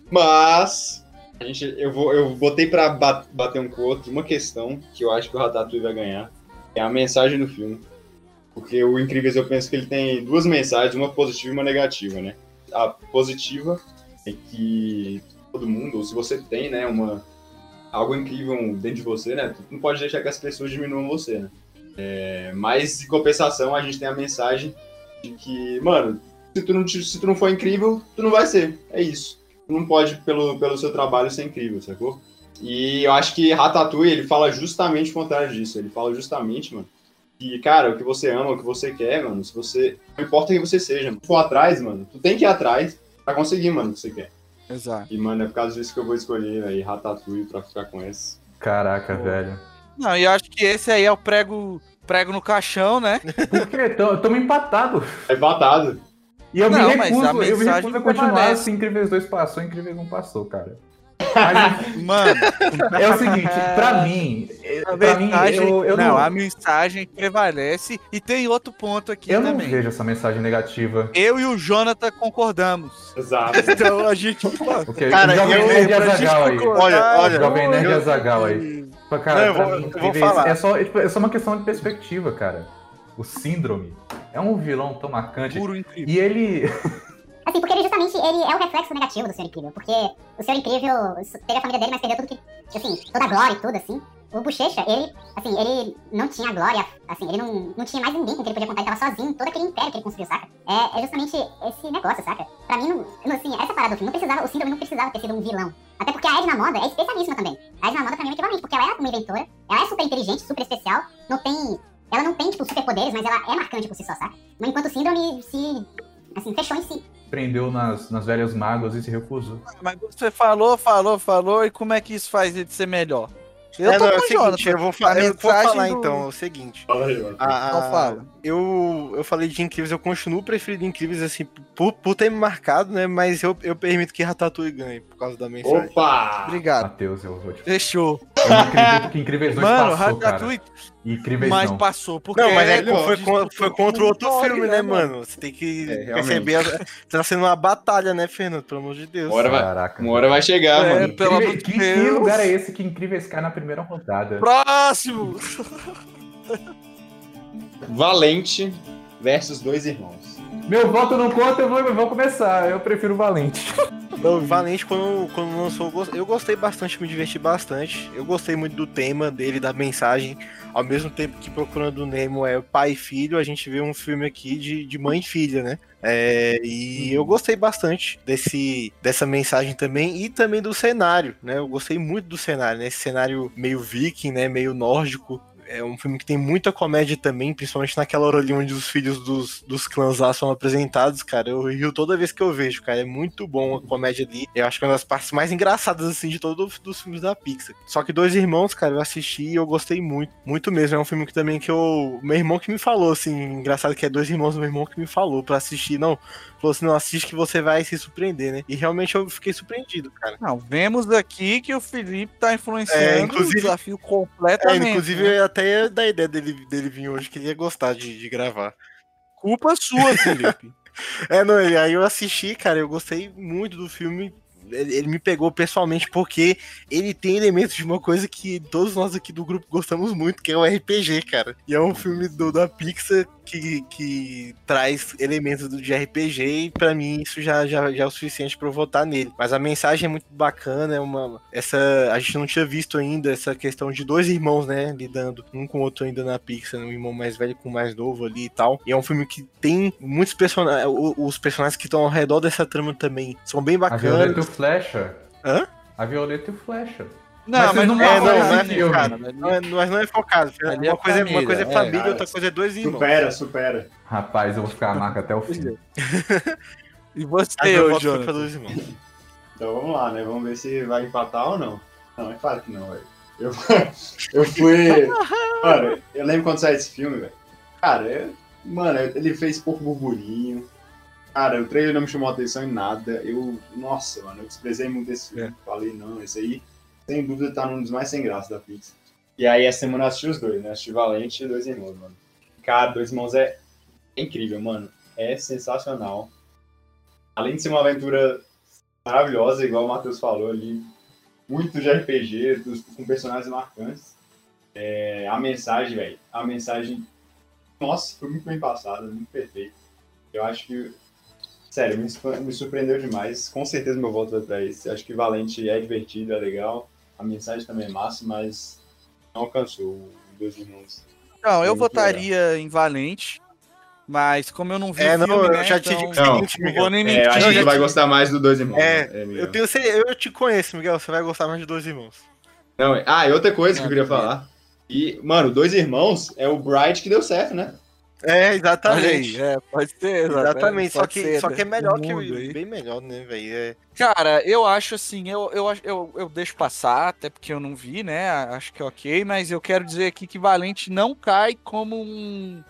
C: Mas. A gente, eu, vou, eu botei pra bater um com o outro uma questão que eu acho que o Ratatouille vai ganhar. É a mensagem do filme. Porque o Incríveis eu penso que ele tem duas mensagens, uma positiva e uma negativa, né? A positiva é que todo mundo, ou se você tem, né, uma, algo incrível dentro de você, né? Não pode deixar que as pessoas diminuam você, né? É, mas, em compensação, a gente tem a mensagem de que, mano, se tu, não, se tu não for incrível, tu não vai ser. É isso. Tu não pode, pelo, pelo seu trabalho, ser incrível, sacou? E eu acho que Ratatouille, ele fala justamente o contrário disso. Ele fala justamente, mano, que, cara, o que você ama, o que você quer, mano, se você... Não importa quem você seja, mano. Se for atrás, mano, tu tem que ir atrás pra conseguir, mano, o que você quer.
A: Exato.
C: E, mano, é por causa disso que eu vou escolher aí Ratatouille pra ficar com esse.
D: Caraca, velho.
A: Não, e eu acho que esse aí é o prego, prego no caixão, né?
D: Por quê? Tamo empatado.
C: É empatado.
D: E eu
A: Não,
D: me
A: mas
D: recuso,
A: a
D: eu me recuso a continuar
A: permanece.
D: assim, Incríveis 2 passou, Incríveis 1 passou, cara. Mas
A: Mano,
D: é o seguinte, pra mim,
A: a
D: pra mim,
A: mensagem.
D: eu, eu
A: não,
D: não,
A: a mensagem prevalece. E tem outro ponto aqui
D: eu não
A: também.
D: vejo essa mensagem negativa.
A: Eu e o Jonathan concordamos.
C: Exato.
A: Então a gente.
D: Ok,
B: Cara,
D: o Jovem
B: eu-
D: Nerd Azaghal aí.
B: Olha, olha,
D: Jovem Nerd
B: eu-
D: Azaghal aí. Cara,
B: Não, eu vou-
D: mim,
B: eu vou falar.
D: É, só, é, tipo, é só uma questão de perspectiva, cara. O síndrome é um vilão tão marcante.
A: Puro incrível.
D: E ele.
E: Assim, porque ele justamente ele é o reflexo negativo do Senhor Incrível. Porque o Senhor Incrível teve a família dele, mas perdeu tudo que. Assim, toda a glória e tudo, assim. O Bochecha, ele, assim, ele não tinha glória, assim, ele não, não tinha mais ninguém com quem ele podia contar, ele tava sozinho, todo aquele império que ele construiu, saca? É, é justamente esse negócio, saca? Pra mim, não, assim, essa parada do filme, não precisava, o Síndrome não precisava ter sido um vilão. Até porque a Edna Moda é especialíssima também. A Edna Moda pra mim é equivalente, porque ela é uma inventora, ela é super inteligente, super especial, não tem... Ela não tem, tipo, superpoderes, mas ela é marcante por si só, saca? Enquanto o Síndrome se, assim, fechou em si.
D: Prendeu nas, nas velhas mágoas e se recusou.
A: Mas você falou, falou, falou, e como é que isso faz ele ser melhor? Eu
B: é,
A: tô
B: não, é
A: com
B: o
A: o
B: seguinte, eu vou, fa eu vou falar
A: do-
B: então, é o seguinte.
C: Fala aí, mano.
B: A-
A: Então
B: a-
A: fala.
B: Eu, eu falei de Incríveis, eu continuo preferindo Incríveis, assim, por, por ter me marcado, né? Mas eu, eu permito que Ratatouille ganhe, por causa da mensagem.
C: Opa!
A: Obrigado.
D: Matheus, eu vou te
A: Fechou.
D: Eu não acredito que Incríveis 2
A: Mano,
D: passou, cara.
A: Ratatouille,
D: Incríveis
A: mas
D: não.
A: passou. Porque
B: Não, mas é,
A: é
B: foi, con- foi contra o outro filme, né, mano? Você tem que
C: É,
B: perceber. a- Tá sendo uma batalha, né, Fernando? Pelo amor de Deus.
C: Uma hora vai,
D: Caraca.
C: uma hora vai chegar,
A: É,
C: mano.
A: pelo amor
D: Incrível-
A: de
D: que, que
A: Deus.
D: lugar é esse que Incríveis cai na primeira rodada?
A: Próximo!
C: Valente versus dois irmãos.
D: Meu voto não conta, eu vou, eu vou começar. Eu prefiro Valente.
B: Não, Valente, quando, quando lançou, eu gos- eu gostei bastante, me diverti bastante. Eu gostei muito do tema dele, da mensagem. Ao mesmo tempo que Procurando o Nemo é pai e filho, a gente vê um filme aqui de, de mãe e filha, né? É, e eu gostei bastante desse, dessa mensagem também e também do cenário, né? Eu gostei muito do cenário, né? Esse cenário meio viking, né? Meio nórdico. É um filme que tem muita comédia também, principalmente naquela hora ali onde os filhos dos, dos clãs lá são apresentados, cara. Eu rio toda vez que eu vejo, cara. É muito bom a comédia ali. Eu acho que é uma das partes mais engraçadas, assim, de todos os filmes da Pixar. Só que Dois Irmãos, cara, eu assisti e eu gostei muito. Muito mesmo. É um filme que também que eu. Meu irmão que me falou, assim. Engraçado que é Dois Irmãos, meu irmão que me falou pra assistir. Não, falou assim: não, assiste que você vai se surpreender, né? E realmente eu fiquei surpreendido, cara.
A: Não, vemos aqui que o Felipe tá influenciando
B: É, inclusive-
A: o desafio
B: É,
A: completamente.
B: inclusive,
A: né?
B: até da ideia dele, dele vir hoje, que ele ia gostar de, de gravar.
A: Culpa sua, Felipe.
B: É, não, aí eu assisti, cara, eu gostei muito do filme. Ele, ele me pegou pessoalmente porque ele tem elementos de uma coisa que todos nós aqui do grupo gostamos muito, que é o RPG, cara. E é um filme do, da Pixar que, que traz elementos do, de RPG e pra mim isso já, já, já é o suficiente pra eu votar nele. Mas a mensagem é muito bacana, é uma essa a gente não tinha visto ainda essa questão de dois irmãos, né, lidando um com o outro ainda na Pixar, né, um irmão mais velho com o mais novo ali e tal. E é um filme que tem muitos personagens, os personagens que estão ao redor dessa trama também são bem
D: A Violeta e o
B: bacanas.
D: Flecha.
B: Hã?
D: A Violeta e o Flecha.
A: Não,
D: Mas
A: mas,
D: não
A: não
B: é,
A: é,
B: não, não é
A: família,
D: filme.
A: cara.
B: Não é, mas não é focado.
A: Ali é
B: Uma coisa, é- uma
A: família,
B: coisa é
A: é.
B: família,
C: Cara,
B: outra coisa é dois irmãos.
C: Supera, supera.
D: Rapaz, eu vou ficar a marca até o fim.
A: E você,
B: Aí eu
A: Jonathan?
B: dois irmãos.
C: Então vamos lá, né? Vamos ver se vai empatar ou não. Não, é claro que não, velho. Eu, eu fui. Mano, eu lembro quando saiu esse filme, velho. Cara, eu- mano, ele fez pouco burburinho. Cara, o trailer não me chamou a atenção em nada. Eu. Nossa, mano, eu desprezei muito esse filme. Falei, não, esse aí, sem dúvida, tá num dos mais sem graça da Pixar. E aí, essa semana eu assisti os dois, né? Assisti Valente e Dois Irmãos, mano. Cara, Dois Irmãos é incrível, mano. É sensacional. Além de ser uma aventura maravilhosa, igual o Matheus falou ali, muito de RPG, dos- com personagens marcantes. É, a mensagem, velho, a mensagem, nossa, foi muito bem passada, muito perfeito. Eu acho que, sério, me, me surpreendeu demais. Com certeza meu voto vai pra esse. Acho que Valente é divertido, é legal. A mensagem também é massa, mas não alcançou o Dois Irmãos.
A: Não, eu votaria em Valente, mas como eu não vi
B: É, não,
A: filme,
B: eu
A: né,
B: já te
A: então
B: digo
C: Não,
B: seguinte,
A: não vou nem
C: É,
A: mentir.
C: acho que
B: já
C: tu vai
B: te-
C: gostar mais do Dois Irmãos.
B: É,
C: né, Miguel?
B: Eu tenho eu te conheço, Miguel. Você vai gostar mais de dois irmãos.
C: Não, é- ah, e outra coisa que eu queria falar. E, mano, Dois Irmãos é o Bright que deu certo, né?
B: É, exatamente.
A: aí, é, pode ser.
B: Exatamente, só
A: pode
B: que,
A: ser,
B: só
A: né,
B: que é melhor que
A: aí.
B: bem melhor, né, velho? É,
A: Cara, eu acho assim, eu, eu, eu, eu deixo passar, até porque eu não vi, né? Acho que é ok, mas eu quero dizer aqui que Valente não cai como um,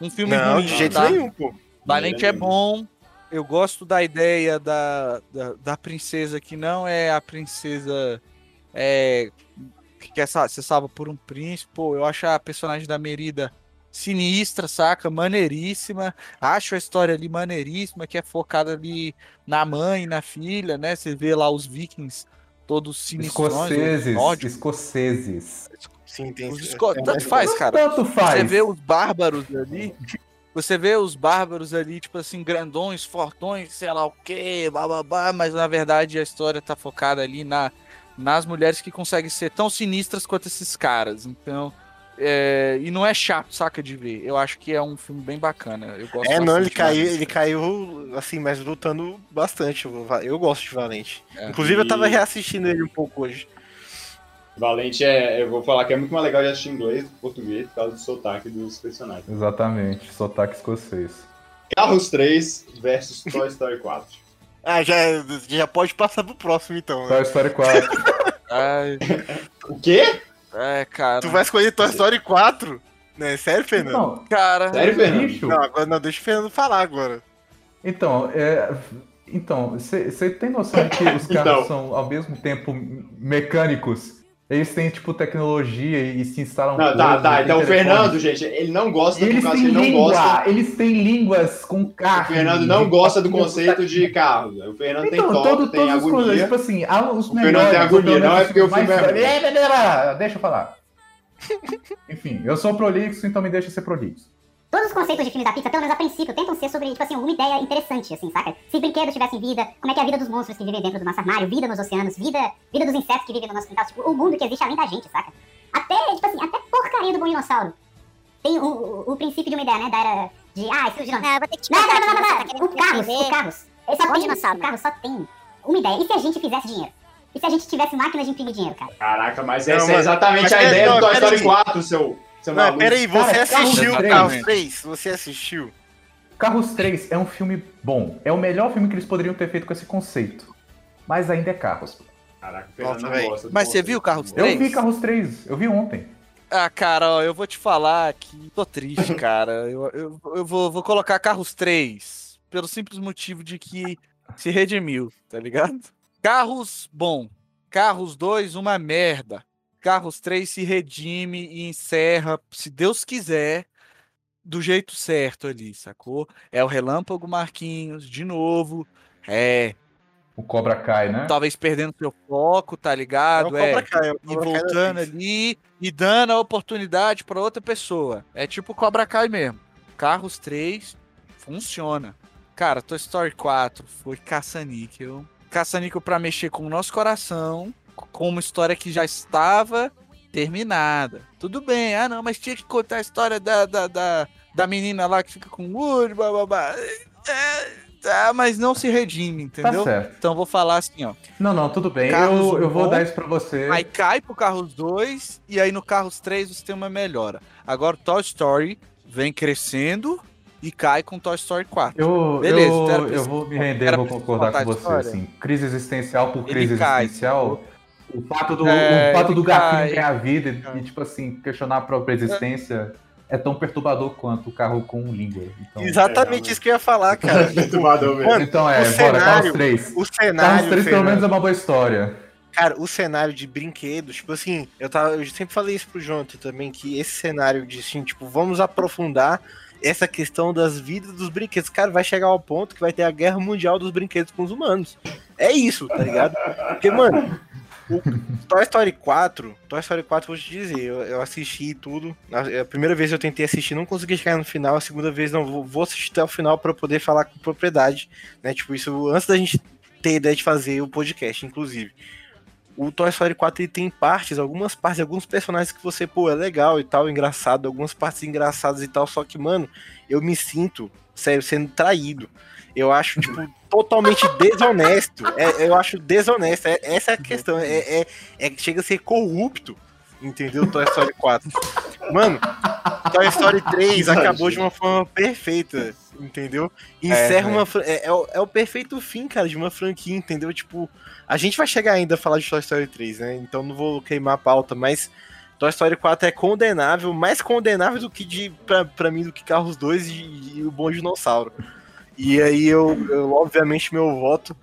A: um filme
B: não,
A: ruim.
B: de jeito
A: tá?
B: nenhum, pô.
A: Valente é
C: Maneiro.
A: bom. Eu gosto da ideia da, da, da princesa que não é a princesa é, que quer ser salva por um príncipe. Pô, eu acho a personagem da Merida sinistra, saca? Maneiríssima. Acho a história ali maneiríssima, que é focada ali na mãe, na filha, né? Você vê lá os vikings todos sinistrões,
D: Escoceses.
A: nórdicos.
D: Escoceses.
B: Sim, tem
A: Os esco...
B: é
A: Tanto faz, cara.
D: Tanto faz.
A: Você vê os bárbaros ali. Você vê os bárbaros ali, tipo assim, grandões, fortões, sei lá o quê, bababá, mas na verdade a história tá focada ali na, nas mulheres que conseguem ser tão sinistras quanto esses caras. Então. É, e não é chato, saca de ver. Eu acho que é um filme bem bacana. Eu gosto
B: É, não, ele caiu, ele caiu, assim, mas lutando bastante. Eu, eu gosto de Valente.
A: É.
B: Inclusive, eu tava
C: E-
B: reassistindo ele um pouco hoje.
C: Valente é. Eu vou falar que é muito mais legal de assistir inglês do que português por causa do sotaque dos personagens.
D: Exatamente, sotaque escocês.
C: Carros 3 versus Toy Story 4.
B: Ah, já, já pode passar pro próximo, então. né?
D: Toy Story 4.
A: Ai,
C: O quê?
A: É, cara.
B: Tu vai escolher Toy Story 4? Né? Sério, Fernando?
D: Não,
A: Cara,
C: Sério, Fernando?
B: Não, agora não, deixa o Fernando falar agora.
D: Então, é, então, você tem noção de que os carros
C: Então.
D: são ao mesmo tempo mecânicos? Eles têm, tipo, tecnologia e se instalam
C: Não, tá, tá.
D: tem
C: Então o. Fernando, gente, ele não gosta
D: E eles têm
C: ele não gosta.
D: eles têm línguas com
C: O
D: carne.
C: Fernando não gosta do conceito de carro. O Fernando tem
D: Então,
C: toque,
D: todo,
C: tem
D: as coisas,
C: agonia.
D: tipo assim, os
C: O Fernando tem agonia, não é porque o
D: mais-
C: filme é
D: Deixa eu falar. Enfim, eu sou prolixo, então me deixa ser prolixo.
E: Todos os conceitos de filmes da Pixar, pelo menos a princípio, tentam ser sobre, tipo assim, alguma ideia interessante, assim, saca? Se brinquedos tivessem vida, como é que é a vida dos monstros que vivem dentro do nosso armário, vida nos oceanos, vida, vida dos insetos que vivem no nosso quintal, tipo, o mundo que existe além da gente, saca? Até, tipo assim, até porcaria do bom dinossauro. Tem o, o, o princípio de uma ideia, né, da era de, ah, esse dinossauro.
H: Não, eu vou ter que te
E: Não, não, não, não,
H: aqui,
E: não,
H: tá
E: não. O Carros, o Carros. Só
H: Bom
E: tem,
H: dinossauro.
E: o Carros só tem uma ideia. E se a gente fizesse dinheiro? E se a gente tivesse máquinas de imprimir dinheiro, cara?
C: Caraca, mas
B: Não,
C: essa é exatamente
B: mas
C: a
B: pera-
C: ideia
B: não,
C: do Toy Story
B: aí.
C: 4, seu, seu
B: Não,
C: maluco.
B: peraí, você
D: Cara, Carros
B: assistiu. Carros 3? Você assistiu?
D: Carros 3 é um filme bom. É o melhor filme que eles poderiam ter feito com esse conceito. Mas ainda é Carros.
C: Caraca,
B: Nossa,
C: não gosta
A: Mas você viu Carros
D: Eu
A: Três?
D: vi Carros 3, eu vi ontem.
A: Ah, cara, ó, eu vou te falar que tô triste, cara. Eu, eu, eu vou, vou colocar Carros 3 pelo simples motivo de que se redimiu, tá ligado? Carros, bom. Carros 2, uma merda. Carros 3 se redime e encerra, se Deus quiser, do jeito certo ali, sacou? É o Relâmpago Marquinhos, de novo. É,
D: O Cobra Kai, né?
A: talvez perdendo seu foco, tá
B: É o
A: ligado? É,
B: é o
A: e voltando ali e dando a oportunidade pra outra pessoa. É tipo Cobra Kai mesmo. Carros 3 funciona. Cara, Toy Story 4 foi caça-níquel. Caça-níquel pra mexer com o nosso coração, com uma história que já estava terminada. Tudo bem, ah não, mas tinha que contar a história da, da, da, da menina lá que fica com o Woody, blá blá blá. É, tá, mas não se redime,
D: Tá
A: entendeu?
D: certo.
A: Então vou falar assim, ó.
D: Não, não, tudo bem.
A: Carros
D: Eu, eu vou
A: bom.
D: dar isso pra você.
A: Aí cai pro Carros 2 e aí no Carros 3 você tem uma melhora. Agora o Toy Story vem crescendo e cai com Toy Story 4.
D: Eu,
A: Beleza,
D: eu, eu vou me render, vou concordar com você. Assim, crise existencial por
A: Ele
D: crise
A: cai,
D: existencial. O fato do,
A: É,
D: o fato do gatinho
A: cai.
D: ganhar vida e,
A: cai.
D: e, tipo assim, questionar a própria existência é tão perturbador quanto o carro com língua. Então,
B: Exatamente
C: É,
B: isso que eu ia falar, cara.
C: Perturbador mesmo.
B: Mano,
D: então é,
B: o
D: bora,
B: cenário-
D: Carros 3.
B: O
D: Carros
B: cenário,
D: 3 pelo
B: Fernando,
D: menos é uma boa história.
B: cara, o cenário de brinquedos, tipo assim, eu, tava, eu sempre falei isso pro Jonathan também, que esse cenário de assim, tipo, vamos aprofundar essa questão das vidas dos brinquedos. Cara, vai chegar ao ponto que vai ter a guerra mundial dos brinquedos com os humanos. É isso, tá ligado? Porque, mano, o Toy Story 4, Toy Story 4, vou te dizer, eu, eu assisti tudo. A, a primeira vez eu tentei assistir, não consegui chegar no final. A segunda vez, não, vou, vou assistir até o final pra poder falar com propriedade, né? Tipo, isso antes da gente ter ideia de fazer o podcast, inclusive. O Toy Story 4 ele tem partes, algumas partes, alguns personagens que você, pô, é legal e tal, engraçado, algumas partes engraçadas e tal, só que, mano, eu me sinto, sério, sendo traído. Eu acho, tipo, totalmente desonesto. É, eu acho desonesto. É- essa é a questão. É, é, é chega a ser corrupto. Entendeu? Toy Story 4. Mano, Toy Story 3 acabou de uma forma perfeita. Entendeu? Encerra
A: É,
B: uma. É, é, o, é o perfeito fim, cara, de uma franquia, entendeu? Tipo, a gente vai chegar ainda a falar de Toy Story 3, né? Então não vou queimar a pauta, mas Toy Story 4 é condenável, mais condenável do que de, pra, pra mim do que Carros 2 e, e o Bom Dinossauro. E aí eu, eu, obviamente, meu voto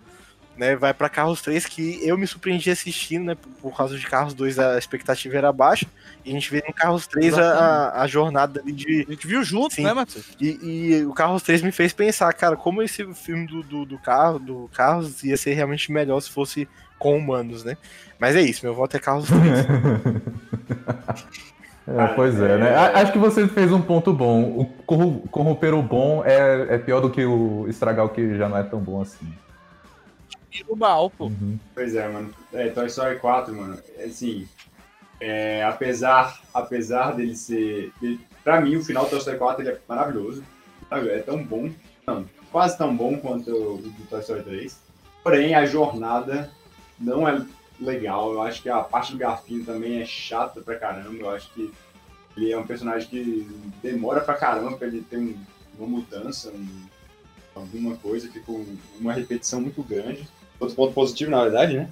B: né, vai pra Carros 3, que eu me surpreendi assistindo, né? Por, causa de Carros 2 a expectativa era baixa. E a gente vê no Carros 3 a, a, a jornada ali de.
A: A gente viu junto,
B: Sim.
A: né, Matheus?
B: E, e o Carros 3 me fez pensar, cara, como esse filme do, do, do carro, do Carros ia ser realmente melhor se fosse com humanos, né? Mas é isso, meu voto é Carros 3.
D: É, pois é, né? A- Acho que você fez um ponto bom. O corromper o bom é, é pior do que o estragar o que já não é tão bom assim.
A: E o mal, pô.
D: Uhum.
C: Pois é, mano. É, Toy Story 4, mano, assim, é, apesar, apesar dele ser... Dele, pra mim, o final do Toy Story 4 ele é maravilhoso. É tão bom, não, quase tão bom quanto o do Toy Story 3. Porém, a jornada não é legal. Eu acho que a parte do Garfinho também é chata pra caramba. Eu acho que ele é um personagem que demora pra caramba pra ele ter um- uma mudança, um- alguma coisa, fica um- uma repetição muito grande. Outro ponto positivo, na verdade, né?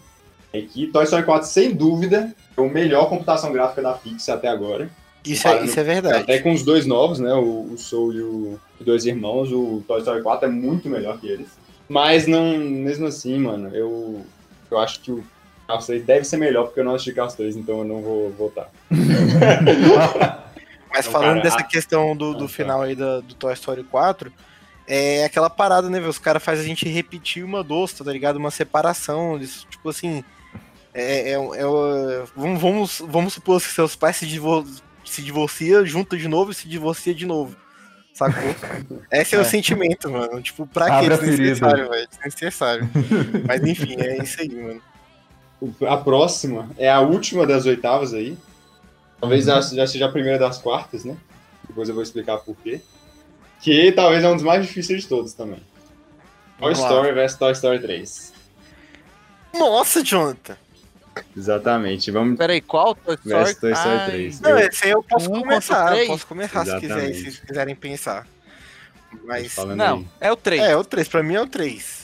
C: É que Toy Story 4, sem dúvida, é o melhor computação gráfica da Pixar até agora.
B: Isso é, isso é verdade.
C: Até com os dois novos, né? O, o Soul e o os dois irmãos, o Toy Story 4 é muito melhor que eles. Mas não, mesmo assim, mano, eu, eu acho que o Carros 3 deve ser melhor, porque eu não assisti Carros 3, então eu não vou votar.
B: Mas
C: Então,
B: falando
C: cara,
B: dessa
C: a-
B: questão do,
C: Ah,
B: do
C: tá.
B: final aí da- do Toy Story 4, é aquela parada, né, velho? Os caras fazem a gente repetir uma doce, tá ligado? Uma separação. Isso, tipo assim. É, é, é, o- vamos, vamos, vamos supor que seus pais se, divor se divorciam, juntam de novo e se divorcia de novo. Sacou? Esse é, o
A: É.
B: sentimento, mano. Tipo, pra
D: ferida.
B: Desnecessário, velho. Desnecessário. Mas enfim, é isso aí, mano.
C: A próxima é a última das oitavas aí. Talvez
B: Uhum.
C: já, seja a primeira das quartas, né? Depois eu vou explicar por quê. Que talvez é um dos mais difíceis de todos também. Toy
B: lá.
C: Story vs Toy Story 3.
B: Nossa, Jonathan.
C: Exatamente. Vamos
A: Peraí, qual Toy Story?
C: Vs Toy Story
A: Ai,
C: 3.
B: Não, esse aí eu posso
A: Um
B: começar. Eu posso começar se, quiser, se quiserem pensar. Mas.
A: Não,
C: aí.
A: é o 3.
B: É, o 3, pra mim é o 3.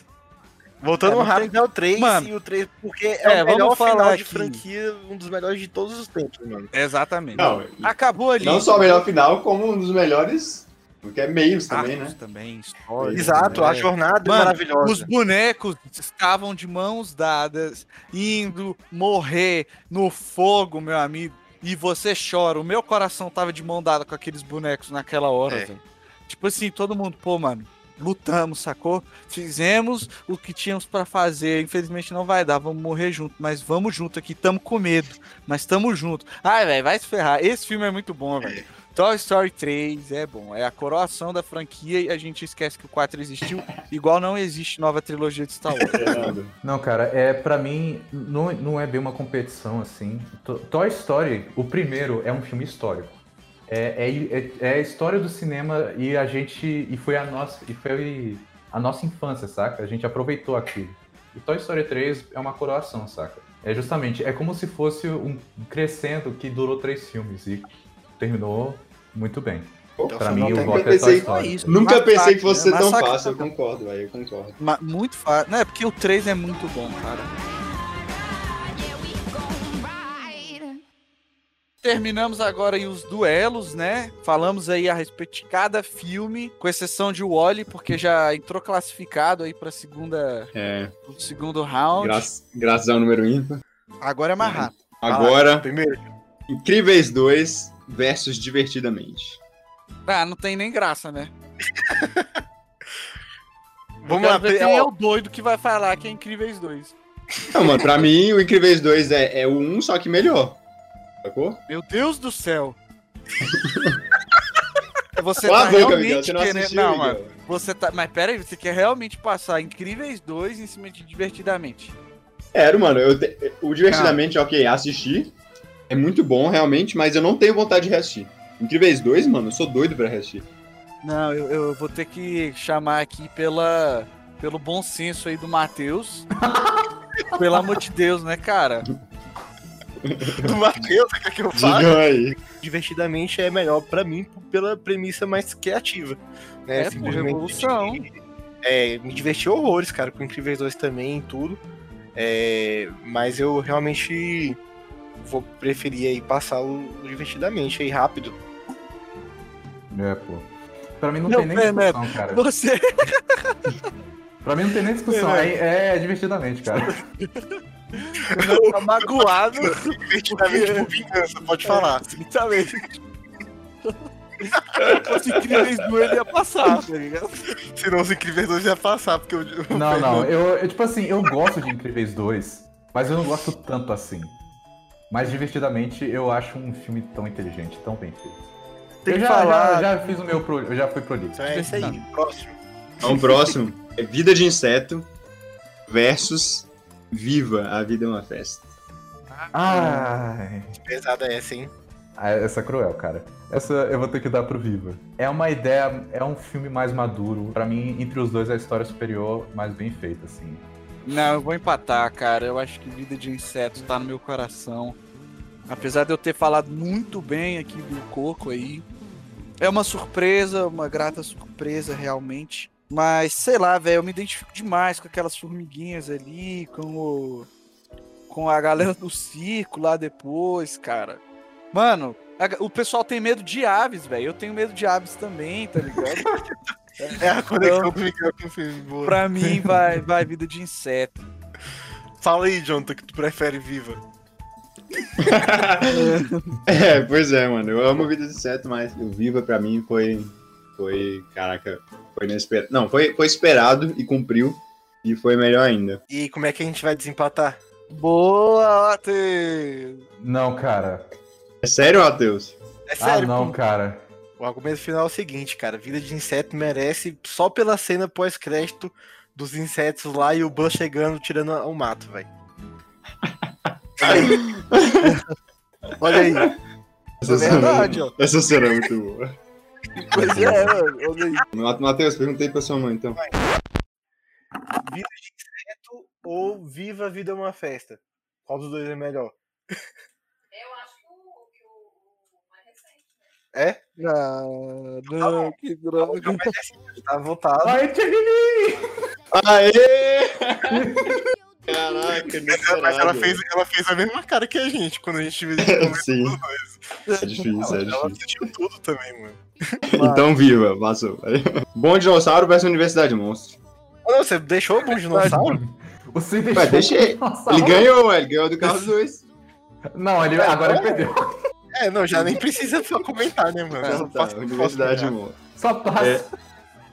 B: Voltando
A: É,
B: rápido, é o 3
A: Mano,
B: e o 3, porque é,
A: é,
B: o melhor
A: vamos falar
B: final de
A: aqui.
B: franquia, um dos melhores de todos os tempos, mano.
A: Exatamente.
C: Não,
A: Acabou ali.
C: não só o melhor final, como um dos melhores. Porque é meios também, né?
A: também, história.
B: Exato, a jornada é
A: Mano,
B: maravilhosa.
A: Os bonecos estavam de mãos dadas, indo morrer no fogo, meu amigo. E você chora. O meu coração tava de mão dada com aqueles bonecos naquela hora,
B: É.
A: velho. Tipo assim, todo mundo, pô, mano, lutamos, sacou? Fizemos o que tínhamos pra fazer. Infelizmente não vai dar, vamos morrer junto. Mas vamos junto aqui, tamo com medo. Mas tamo junto. Ai, velho, vai se ferrar. Esse filme é muito bom, velho. Toy Story 3 é bom. É a coroação da franquia e a gente esquece que o 4 existiu. Igual não existe nova trilogia de Star Wars.
D: Não, cara, é para mim não, não é bem uma competição assim. To- Toy Story, o primeiro é um filme histórico. É, é, é- é a história do cinema e a gente e foi a nossa e foi a nossa infância, saca? A gente aproveitou aquilo. E Toy Story 3 é uma coroação, saca? É justamente, é como se fosse um crescendo que durou três filmes e terminou muito bem.
B: Então,
D: Pra mim, o voto é Toy Story.
A: isso.
C: Nunca
A: Massacre,
C: pensei que fosse
A: né?
C: ser tão
A: Massacre
C: fácil, eu concordo, velho, eu concordo.
A: Ma- muito fácil. Não, é porque o 3 é muito bom, cara. Terminamos agora aí os duelos, né? Falamos aí a respeito de cada filme, com exceção de Wally, porque já entrou classificado aí pra segunda,
C: É,
A: pro segundo round.
C: graças, graças ao número ímpar.
A: Agora é mais rápido.
C: Agora,
B: Primeiro,
C: Incríveis 2 versus Divertidamente.
A: Ah, não tem nem graça, né?
B: vamos lá.
A: ver quem é o doido que vai falar que é Incríveis 2.
C: Não, mano, pra mim o Incríveis 2 é, é o 1, só que melhor. Sacou?
A: Meu Deus do céu. Você tá
C: boca,
A: realmente
C: não
A: querendo... Não, mano. Você tá... Mas pera aí, você quer realmente passar Incríveis 2 em cima de Divertidamente.
C: Era, mano, eu te- o Divertidamente, ok, assisti. É muito bom, realmente, mas eu não tenho vontade de reassistir. Incríveis 2, mano, eu sou doido pra reassistir.
A: Não, eu, eu vou ter que chamar aqui pela... pelo bom senso aí do Matheus. Pelo amor de Deus, né, cara?
B: Do Matheus, quer que eu fale?
C: Diga aí.
B: Divertidamente é melhor pra mim pela premissa mais criativa. Né?
A: É, por
B: Simplesmente
A: revolução.
B: É, me diverti horrores, cara, com Incríveis 2 também e tudo. É, mas eu realmente vou preferir aí passar o, o divertidamente aí rápido.
D: É, pô. Pra mim não,
A: Não,
D: tem nem
A: Fernando,
D: discussão, cara.
A: Você...
D: Pra mim não tem nem discussão. É, é divertidamente, cara.
A: tá magoado.
B: Divertidamente por vingança, pode falar.
A: Exatamente. Se fosse Incríveis 2, ele ia passar, tá ligado?
B: Senão os Incríveis 2 ia passar, porque eu.
D: Não, não. Eu, eu, tipo assim, eu gosto de Incríveis 2, mas eu não gosto tanto assim. Mas divertidamente eu acho um filme tão inteligente, tão bem feito.
A: Tem
D: eu
A: que
D: já,
A: falar.
D: já, já fiz o meu pro, eu já fui prolixo.
B: Então é isso aí. Próximo.
C: Então, o próximo é Vida de Inseto versus Viva, a Vida é uma Festa.
D: Ai.
B: Pesada essa, hein?
D: Ah, Essa é cruel, cara. Essa eu vou ter que dar pro Viva. É uma ideia, é um filme mais maduro. Pra mim, entre os dois, é a história superior, mais bem feita, assim.
A: Não, eu vou empatar, cara. Eu acho que Vida de Inseto tá no meu coração. Apesar de eu ter falado muito bem aqui do Coco aí. É uma surpresa, uma grata surpresa, realmente. Mas, sei lá, velho, eu me identifico demais com aquelas formiguinhas ali, com o. Com a galera do circo lá depois, cara. Mano, a- o pessoal tem medo de aves, velho. Eu tenho medo de aves também, tá ligado?
B: É a conexão do Miguel com o filme. Boa.
A: pra mim, vai, vai vida de inseto.
B: Fala aí, Jonathan, que tu prefere Viva.
C: É, pois é, mano. Eu amo Vida de Inseto, mas o Viva pra mim foi. Foi. Caraca, foi inesperado. Não, foi, foi esperado e cumpriu. E foi melhor ainda.
B: E como é que a gente vai desempatar?
A: Boa, Matheus!
D: Não, cara.
C: É sério, Matheus?
B: É sério,
D: ah, não,
B: pô.
D: cara.
B: O argumento final é o seguinte, cara. Vida de inseto merece só pela cena pós-crédito dos insetos lá e o Buzz chegando, tirando o mato, velho. Olha aí.
C: Essa
A: É verdade,
C: cena,
A: ó.
C: essa cena é muito boa.
A: Pois é, mano. Olha aí.
C: Ma- Matheus, perguntei pra sua mãe, então.
B: Vida de inseto ou Viva a Vida é uma Festa? Qual dos dois é melhor?
E: Eu acho que o, mais recente.
B: É?
A: Não, não, que droga.
B: Tá votado.
D: Ai, Tchagni!
C: Aê! Caraca,
B: Mas ela fez, ela fez a mesma cara que a gente quando a gente viu
C: Sim. É difícil, é
B: Ela
C: difícil.
B: assistiu tudo também, mano.
C: Então, viva, passou. Bom dinossauro versus Universidade Monstro.
B: Ah, não, você deixou o bom dinossauro?
D: Você deixou.
C: Ué, deixa ele. Ganhou, ele ganhou do Carlos 2.
D: Não, ele, agora ele perdeu.
B: É, não, já nem precisa só comentar, né, mano? Eu
C: Tá, Universidade Monstro.
D: Só passa.
C: É.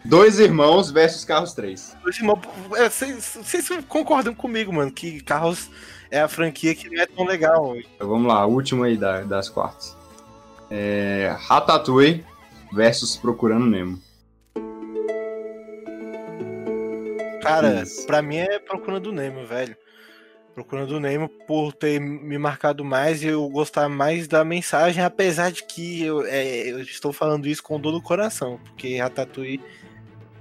C: Dois irmãos versus Carros 3.
B: Os irmãos- é, Vocês concordam comigo, mano, que Carros é a franquia que não é tão legal.
C: Então vamos lá, a última aí da- das quartas. É, Ratatouille versus Procurando Nemo.
B: Cara,
C: Isso.
B: pra mim é Procurando Nemo, velho. Procurando Nemo por ter me marcado mais e eu gostar mais da mensagem, apesar de que eu, é, eu estou falando isso com dor no coração, porque Ratatouille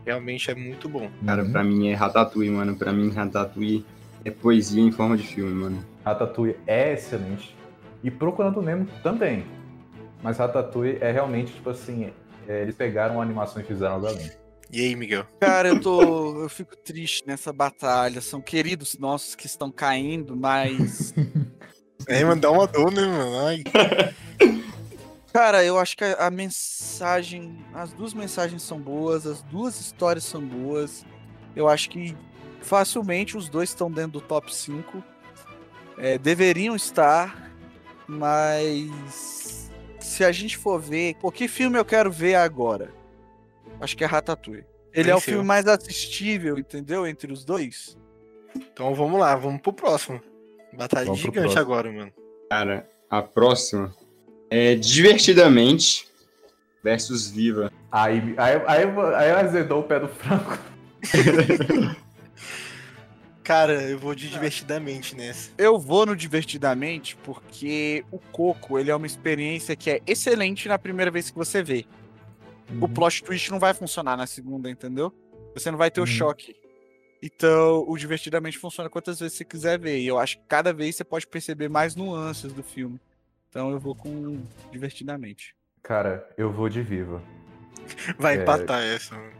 B: realmente é muito bom.
C: Cara, pra mim é Ratatouille, mano. Pra mim, Ratatouille é poesia em forma de filme, mano.
D: Ratatouille é excelente. E Procurando Nemo também. Mas Ratatouille é realmente, tipo assim, é, eles pegaram a animação e fizeram algo além.
B: E aí, Miguel?
A: Cara, eu tô. Eu fico triste nessa batalha. São queridos nossos que estão caindo, mas.
B: É, mano, dá uma dor, né, mano? Ai.
A: Cara, eu acho que a, a mensagem. As duas mensagens são boas, as duas histórias são boas. Eu acho que facilmente os dois estão dentro do top 5. É, deveriam estar, mas. Se a gente for ver. Pô, que filme eu quero ver agora? Acho que é Ratatouille. Ele é o
B: Venceu.
A: filme mais assistível, entendeu? Entre os dois.
B: Então vamos lá, vamos pro próximo. Batalha
D: Vamos
B: gigante
D: próximo.
B: agora, mano.
C: Cara, a próxima é Divertidamente versus Viva.
D: Aí, aí, aí, aí azedou o pé do Franco.
B: Cara, eu vou de divertidamente nessa.
A: Eu vou no Divertidamente porque o Coco, ele é uma experiência que é excelente na primeira vez que você vê. O plot twist não vai funcionar na segunda, entendeu? Você não vai ter o
D: Uhum.
A: choque. Então, o Divertidamente funciona quantas vezes você quiser ver. E eu acho que cada vez você pode perceber mais nuances do filme. Então, eu vou com Divertidamente.
D: Cara, eu vou de Viva.
B: Vai
D: É.
B: empatar essa, mano.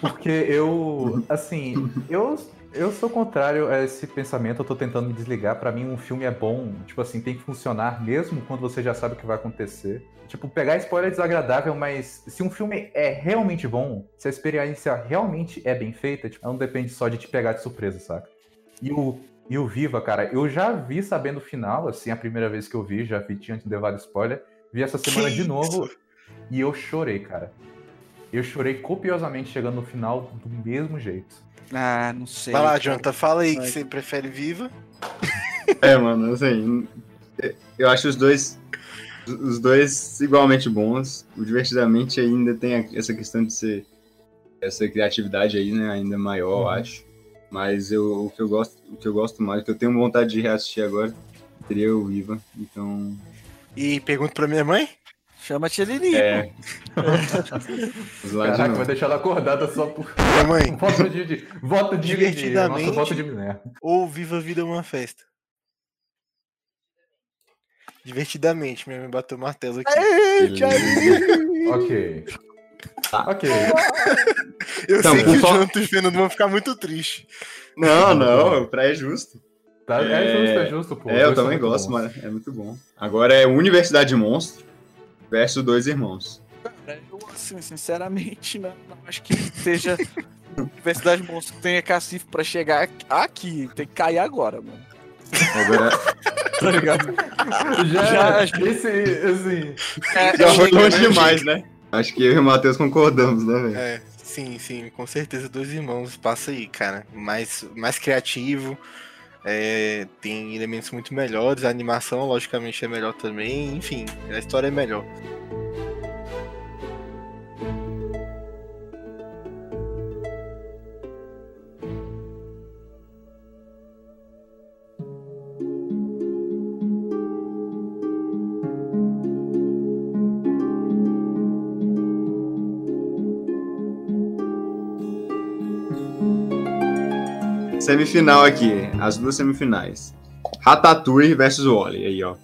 D: Porque eu, assim, eu, eu sou contrário a esse pensamento, eu tô tentando me desligar. Pra mim, um filme é bom, tipo assim, tem que funcionar mesmo quando você já sabe o que vai acontecer. Tipo, pegar spoiler é desagradável, mas se um filme é realmente bom, se a experiência realmente é bem feita, tipo, não depende só de te pegar de surpresa, saca? E o, e o Viva, cara, eu já vi sabendo o final, assim, a primeira vez que eu vi, já vi, tinha levado spoiler. Vi essa semana
B: Que
D: de novo
B: isso?
D: e eu chorei, cara. Eu chorei copiosamente chegando no final do mesmo jeito.
A: Ah, não sei.
B: Vai lá. Jonathan, fala aí
A: Vai.
B: que você prefere viva.
C: É, mano, assim. eu acho os dois os dois igualmente bons. O Divertidamente ainda tem essa questão de ser essa criatividade aí, né, ainda maior, eu acho. Mas eu, o que eu gosto, o que eu gosto mais, o que eu tenho vontade de reassistir agora, seria o Viva. Então,
B: E pergunto pra minha mãe?
A: Chama Tia Lili.
C: é.
D: Caraca, vai deixar ela acordada só por
B: Minha mãe,
D: voto de, de voto de
B: Divertidamente.
D: Nosso voto de mulher.
B: ou Viva a Vida é uma festa? Divertidamente, minha mãe bateu o martelo aqui.
D: Ok.
C: Tá.
D: Ok.
B: Eu
C: Então,
B: sei que os
C: fa-
B: Jonathan e o Fernando vão ficar muito tristes.
C: Não, não, pra é justo.
D: Tá, é,
C: É,
D: justo, é justo, pô.
C: é, eu
D: são
C: também gosto, mas é muito bom. Agora é Universidade Monstro versus Dois Irmãos.
A: Cara, eu, assim, sinceramente, não, não acho que seja. Universidade Monstro tenha cacife pra chegar aqui. Tem que cair agora, mano.
C: Agora,
A: Tá ligado?
D: Já,
A: Já-
D: esse, assim,
A: É,
C: já foi longe demais, né? Acho que eu e o Matheus concordamos, né, velho?
B: É, sim, sim, com certeza. Dois irmãos passa aí, cara. Mais, mais criativo. É, tem elementos muito melhores. A animação, logicamente, é melhor também. Enfim, a história é melhor.
C: Semifinal aqui, as duas semifinais. Ratatouille versus Wally, aí, ó.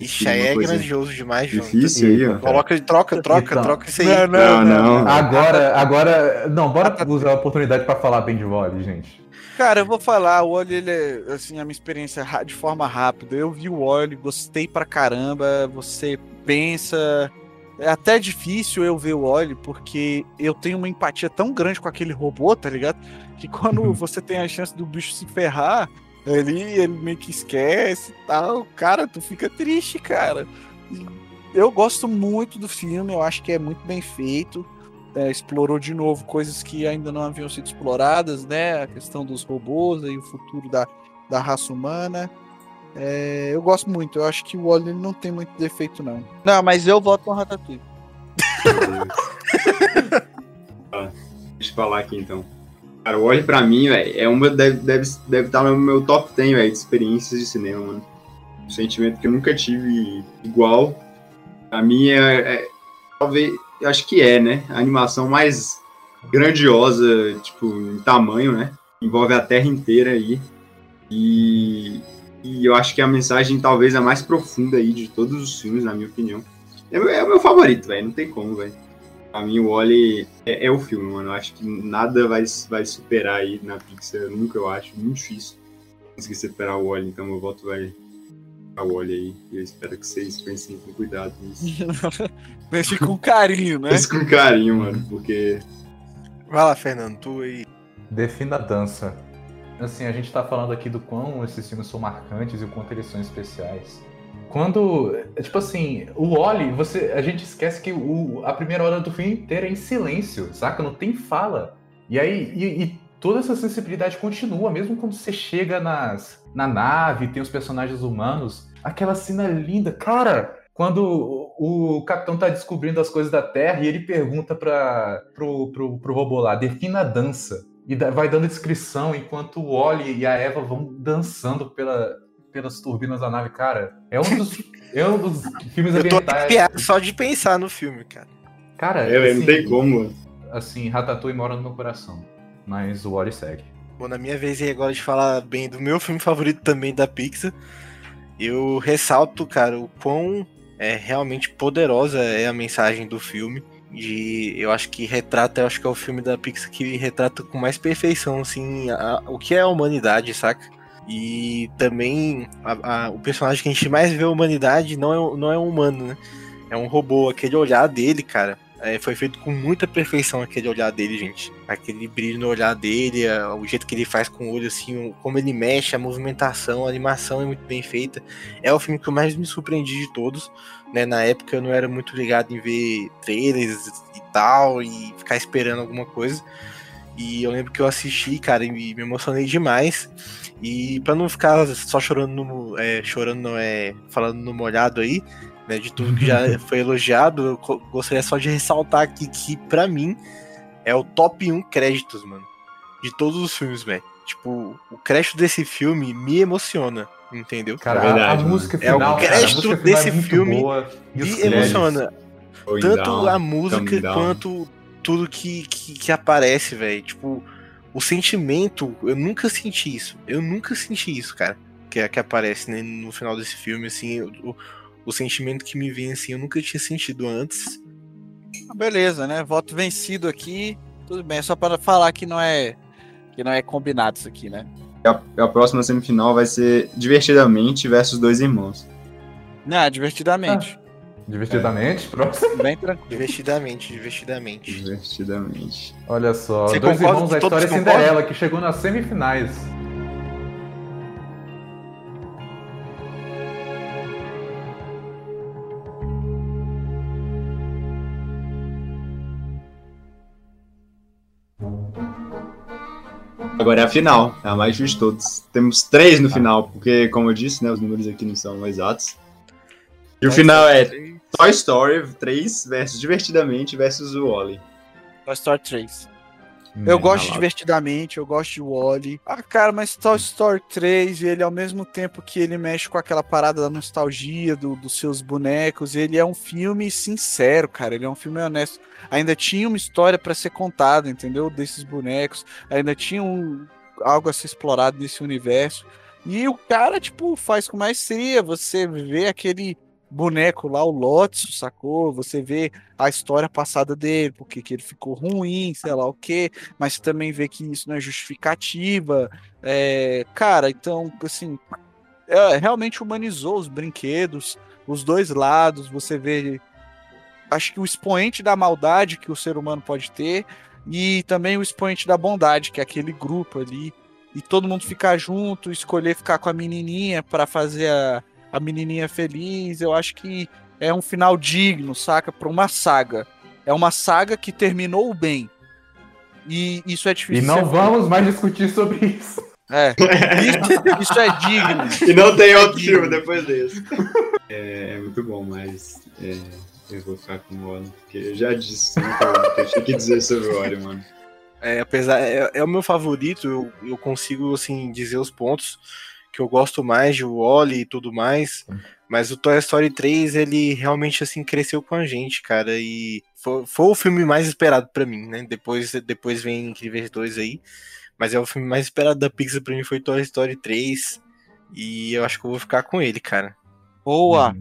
B: Ixi, aí é grandioso demais, João.
C: Difícil aí, ó.
B: Coloca, troca, troca,
D: Então.
B: troca isso aí.
A: Não,
C: Não, não.
D: agora, agora, não, bora usar a oportunidade pra falar bem de vôlei, gente.
A: Cara, eu vou falar, o Wally, ele é, assim, a minha experiência de forma rápida. Eu vi o Wally, gostei pra caramba. Você pensa. É até difícil eu ver o Wally, porque eu tenho uma empatia tão grande com aquele robô, tá ligado? Que quando você tem a chance do bicho se ferrar, ele, ele meio que esquece e tal. Cara, tu fica triste, cara. Eu gosto muito do filme, eu acho que é muito bem feito. É, explorou de novo coisas que ainda não haviam sido exploradas, né? A questão dos robôs e o futuro da, da raça humana. É, eu gosto muito, eu acho que o Wally não tem muito defeito, não. Não, mas eu voto no Ratatouille.
C: Deixa eu falar aqui então. Cara, o Wally pra mim, velho, é uma. Deve, deve, deve estar no meu top 10, velho, de experiências de cinema, mano. Um sentimento que eu nunca tive igual. Pra mim é. é- talvez. Eu acho que é, né? A animação mais grandiosa, tipo, em tamanho, né? Envolve a Terra inteira aí. E. E eu acho que a mensagem talvez a mais profunda aí de todos os filmes, na minha opinião. É, meu- é o meu favorito, velho. Não tem como, velho. Pra mim, o Wally é, é o filme, mano. Eu acho que nada vai, vai superar aí na Pixar. Nunca, eu acho. Muito difícil conseguir superar o Wally. Então, meu voto vai pra Wally aí. E eu espero que vocês pensem com cuidado nisso.
A: Pense com carinho, né?
C: Pense com carinho, mano. Porque
B: Vai lá, Fernando, tu aí.
D: Defina a dança. Assim, a gente tá falando aqui do quão esses filmes são marcantes e o quanto eles são especiais. Quando, é, tipo assim, o Oli, você, a gente esquece que o, a primeira hora do filme inteira é em silêncio, saca? Não tem fala. E aí, e, e toda essa sensibilidade continua, mesmo quando você chega nas, na nave, tem os personagens humanos, aquela cena linda. Cara, quando o, o capitão tá descobrindo as coisas da Terra e ele pergunta para pro, pro, pro robô lá, defina a dança. E vai dando descrição enquanto o Oli e a Eva vão dançando pela, pelas turbinas da nave. Cara, é um dos, é um dos filmes
B: Eu tô
D: ambientais.
B: só de pensar no filme, cara.
D: Cara,
C: é, velho, não
D: assim,
C: tem como,
D: assim, Ratatouille mora no meu coração. Mas o Oli segue.
B: Bom, na minha vez aí agora de falar bem do meu filme favorito também da Pixar, eu ressalto, cara, o quão é realmente poderosa é a mensagem do filme. De, eu acho que retrata, eu acho que é o filme da Pixar que retrata com mais perfeição, assim, a- o que é a humanidade, saca? E também a- a- o personagem que a gente mais vê a humanidade não é, não é um humano, né? É um robô. Aquele olhar dele, cara, é, foi feito com muita perfeição aquele olhar dele, gente. Aquele brilho no olhar dele, a- o jeito que ele faz com o olho, assim, o- como ele mexe, a movimentação, a animação é muito bem feita. É o filme que eu mais me surpreendi de todos. Né? Na época eu não era muito ligado em ver trailers e tal, e ficar esperando alguma coisa. E eu lembro que eu assisti, cara, e me emocionei demais. E pra não ficar só chorando no, é, chorando não é falando no molhado aí, né, de tudo que já foi elogiado, eu gostaria só de ressaltar aqui que pra mim é o top 1 créditos, mano, de todos os filmes, velho. Tipo, o crédito desse filme me emociona, entendeu?
D: Cara,
C: É
D: a-
C: verdade,
D: a,
C: mano.
D: música
B: É o
D: final, cara, a
B: crédito
D: música final
B: desse
D: é
B: filme
D: boa, e créditos.
B: emociona.
C: Going
B: Tanto
C: down,
B: a música quanto tudo que, que, que aparece, velho. Tipo, o sentimento, eu nunca senti isso. Eu nunca senti isso, cara. Que, que aparece né, no final desse filme, assim, o, o sentimento que me vem, assim, eu nunca tinha sentido antes.
A: Ah, Beleza, né? Voto vencido aqui. Tudo bem, é só para falar que não é que não é combinado isso aqui, né?
C: A, a próxima semifinal vai ser Divertidamente versus Dois Irmãos.
A: Não, divertidamente.
D: Divertidamente, próximo.
A: Bem tranquilo.
B: Divertidamente, divertidamente.
C: Divertidamente.
D: Olha só,
B: Você
D: Dois Irmãos,
B: que
D: a
B: todos
D: história? Cinderela, que chegou nas semifinais.
C: Agora é a final, é a mais difícil de todos. Temos três no final, porque, como eu disse, né, os números aqui não são exatos. E o final é Toy Story 3 versus Divertidamente versus o Wally.
A: Toy Story 3. Eu gosto de divertidamente, eu gosto de Wally. Ah, cara, mas Toy Story 3, ele ao mesmo tempo que ele mexe com aquela parada da nostalgia do- dos seus bonecos, ele é um filme sincero, cara. Ele é um filme honesto. Ainda tinha uma história pra ser contada, entendeu? Desses bonecos. Ainda tinha um- algo a ser explorado nesse universo. E o cara, tipo, faz com maestria. Você vê aquele boneco lá, o Lotso, sacou? Você vê a história passada dele, porque que ele ficou ruim, sei lá o quê mas também vê que isso não é justificativa. É, cara, então, assim, é, realmente humanizou os brinquedos, os dois lados. Você vê, acho que o expoente da maldade que o ser humano pode ter e também o expoente da bondade, que é aquele grupo ali. E todo mundo ficar junto, escolher ficar com a menininha para fazer a, a menininha feliz. Eu acho que é um final digno, saca? Para uma saga. É uma saga que terminou bem. E isso é
D: E
A: difícil. de
D: não
A: ser
D: vamos mais discutir sobre isso.
A: é, isso, isso é digno.
C: E não tem outro
A: Digno.
C: filme depois desse. É, é muito bom, mas é, eu vou ficar com o Wally, porque eu já disse que eu tinha que dizer sobre o Wally, mano.
B: É, apesar, é, é o meu favorito, eu, eu consigo, assim, dizer os pontos que eu gosto mais de Wally e tudo mais. Mas o Toy Story 3, ele realmente, assim, cresceu com a gente, cara. E foi, foi o filme mais esperado pra mim, né? Depois, depois vem Incríveis 2 aí. Mas é o filme mais esperado da Pixar pra mim foi Toy Story 3. E eu acho que eu vou ficar com ele, cara.
A: Boa.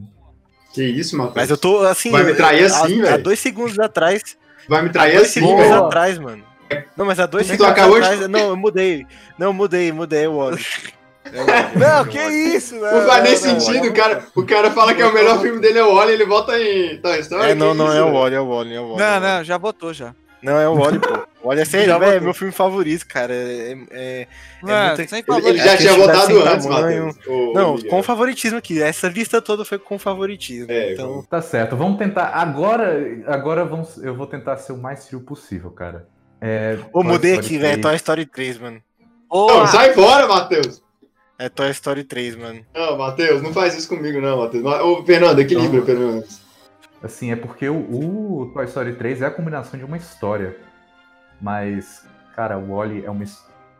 C: Que isso, Matheus?
B: Mas eu tô, assim...
C: Vai me trair
B: há-
C: assim,
B: Há
C: velho?
B: dois segundos atrás...
C: Vai me
B: Há
C: trair
B: dois
C: assim,
B: segundos
C: velho?
B: atrás, mano. Não, mas há dois
C: Tu
B: segundos
C: acabou de-
B: atrás... Não, eu mudei. Não, eu mudei, mudei é o Wally. É.
A: Não, que isso, né?
C: Não faz nem sentido, o cara, o cara fala que é o melhor filme dele é o Wally, ele volta em Toy Story.
B: É, não, não
C: isso,
B: é o? Wally, é o Wally, é o Wally.
A: Não, não, já botou já.
B: Não, é o Wally, pô. O Wally é sério, é meu filme favorito, cara. É, é-
A: Mano,
B: muito-
A: sem
C: Ele,
A: favor.
C: ele
B: É
C: já tinha votado
B: sem
C: antes. Matheus.
B: Não, com favoritismo aqui. Essa lista toda foi com favoritismo.
C: É,
B: então,
D: Tá certo, vamos tentar. Agora, agora vamos, eu vou tentar ser o mais frio possível, cara. É,
B: Ô,
D: Toy
B: mudei
D: Story
B: aqui, velho.
D: 3.
B: Toy Story 3, mano.
C: Não, sai fora, Matheus.
B: É Toy Story 3, mano.
C: Não, Matheus, não faz isso comigo, não, Matheus. Ma- Ô, Fernando, equilibra,
D: Não.
C: pelo menos.
D: Assim, é porque o, o Toy Story 3 é a combinação de uma história. Mas, cara, o Wally é uma,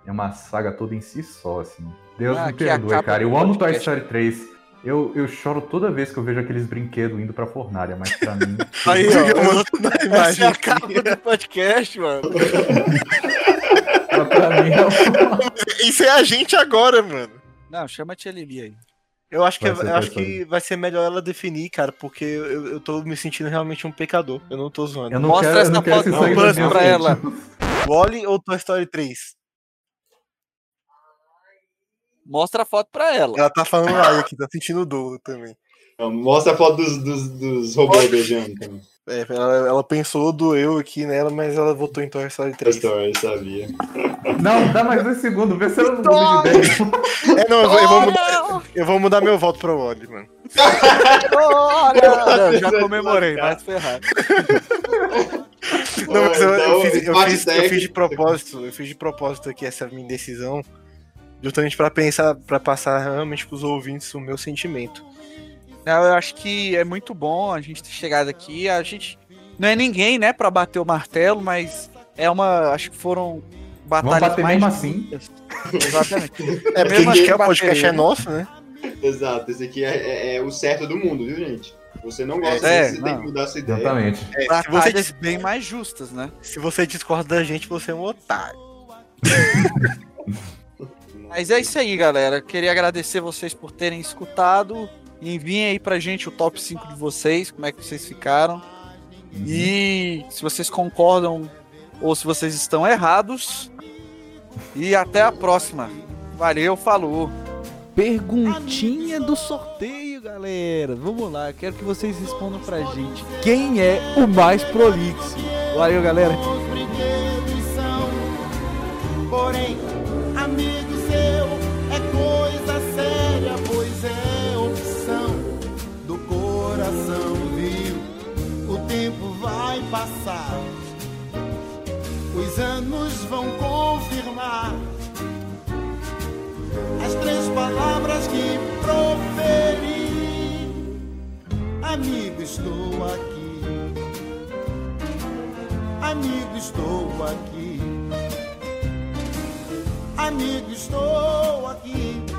D: é uma saga toda em si só, assim. Deus
A: Ah,
D: me perdoe, cara. Eu amo Toy. Story 3. Eu, eu choro toda vez que eu vejo aqueles brinquedos indo pra fornalha, mas pra mim.
A: Aí, ó.
B: Na
A: Essa
B: imagem
A: é a
B: aqui.
A: capa do podcast, mano.
D: pra mim é um-
B: Isso é a gente agora, mano.
A: Não, chama a Tia Lili aí.
B: Eu acho que,
D: Vai ser
B: eu acho que vai ser melhor ela definir, cara, porque eu, eu tô me sentindo realmente um pecador. Eu não tô zoando.
D: Eu não
A: Mostra
D: quero,
A: essa foto do Buzz pra
D: frente.
A: ela.
B: Wally ou Toy Story 3?
A: Mostra a foto pra ela.
B: Ela tá falando lá aqui, tá sentindo dor também.
C: Mostra a foto dos, dos, dos robôs beijando. Então.
B: É, ela, ela pensou do eu aqui nela, mas ela votou em Toy Story
C: Toy
B: 3.
C: Story, eu sabia.
D: Não, dá mais dois segundos, vê se ela não muda de ideia.
B: É, não, eu vou, eu vou mudar, eu vou mudar meu voto pro Wally, mano.
A: Olha! Não, já
C: Vai
A: comemorei, vai se ferrar.
B: Não, mas eu, eu
C: Então,
B: fiz, eu, fiz, eu fiz de propósito, eu fiz de propósito aqui essa minha indecisão, Justamente pra pensar, para passar realmente pros ouvintes o meu sentimento.
A: Eu acho que é muito bom a gente ter chegado aqui. A gente não é ninguém, né, pra bater o martelo, mas é uma. Acho que foram
D: Vamos
A: batalhas
D: bater
A: mais.
D: mesmo assim.
A: Exatamente.
B: É porque
A: Mesmo
B: a gente
A: assim,
B: quer o podcast é nosso, né?
C: Exato, esse aqui é, é- é o certo do mundo, viu, gente? Você não gosta
A: É,
C: disso, você tem
A: não.
C: que mudar sua ideia.
D: Exatamente.
B: É, se, você,
A: Batalhas bem mais justas, né?
B: se você discorda da gente, você é um otário.
A: Mas é isso aí, galera. Queria agradecer vocês por terem escutado. Enviem aí pra gente o top 5 de vocês, como é que vocês ficaram. E se vocês concordam ou se vocês estão errados. E até a próxima. Valeu, falou.
I: Perguntinha do sorteio, galera. Vamos lá, quero que vocês respondam pra gente. Quem é o mais prolixo? Valeu, galera.
J: Os brinquedos são, porém, amigo seu é coisa séria, vai passar, os anos vão confirmar as três palavras que proferi. Amigo, estou aqui. Amigo, estou aqui. Amigo, estou aqui.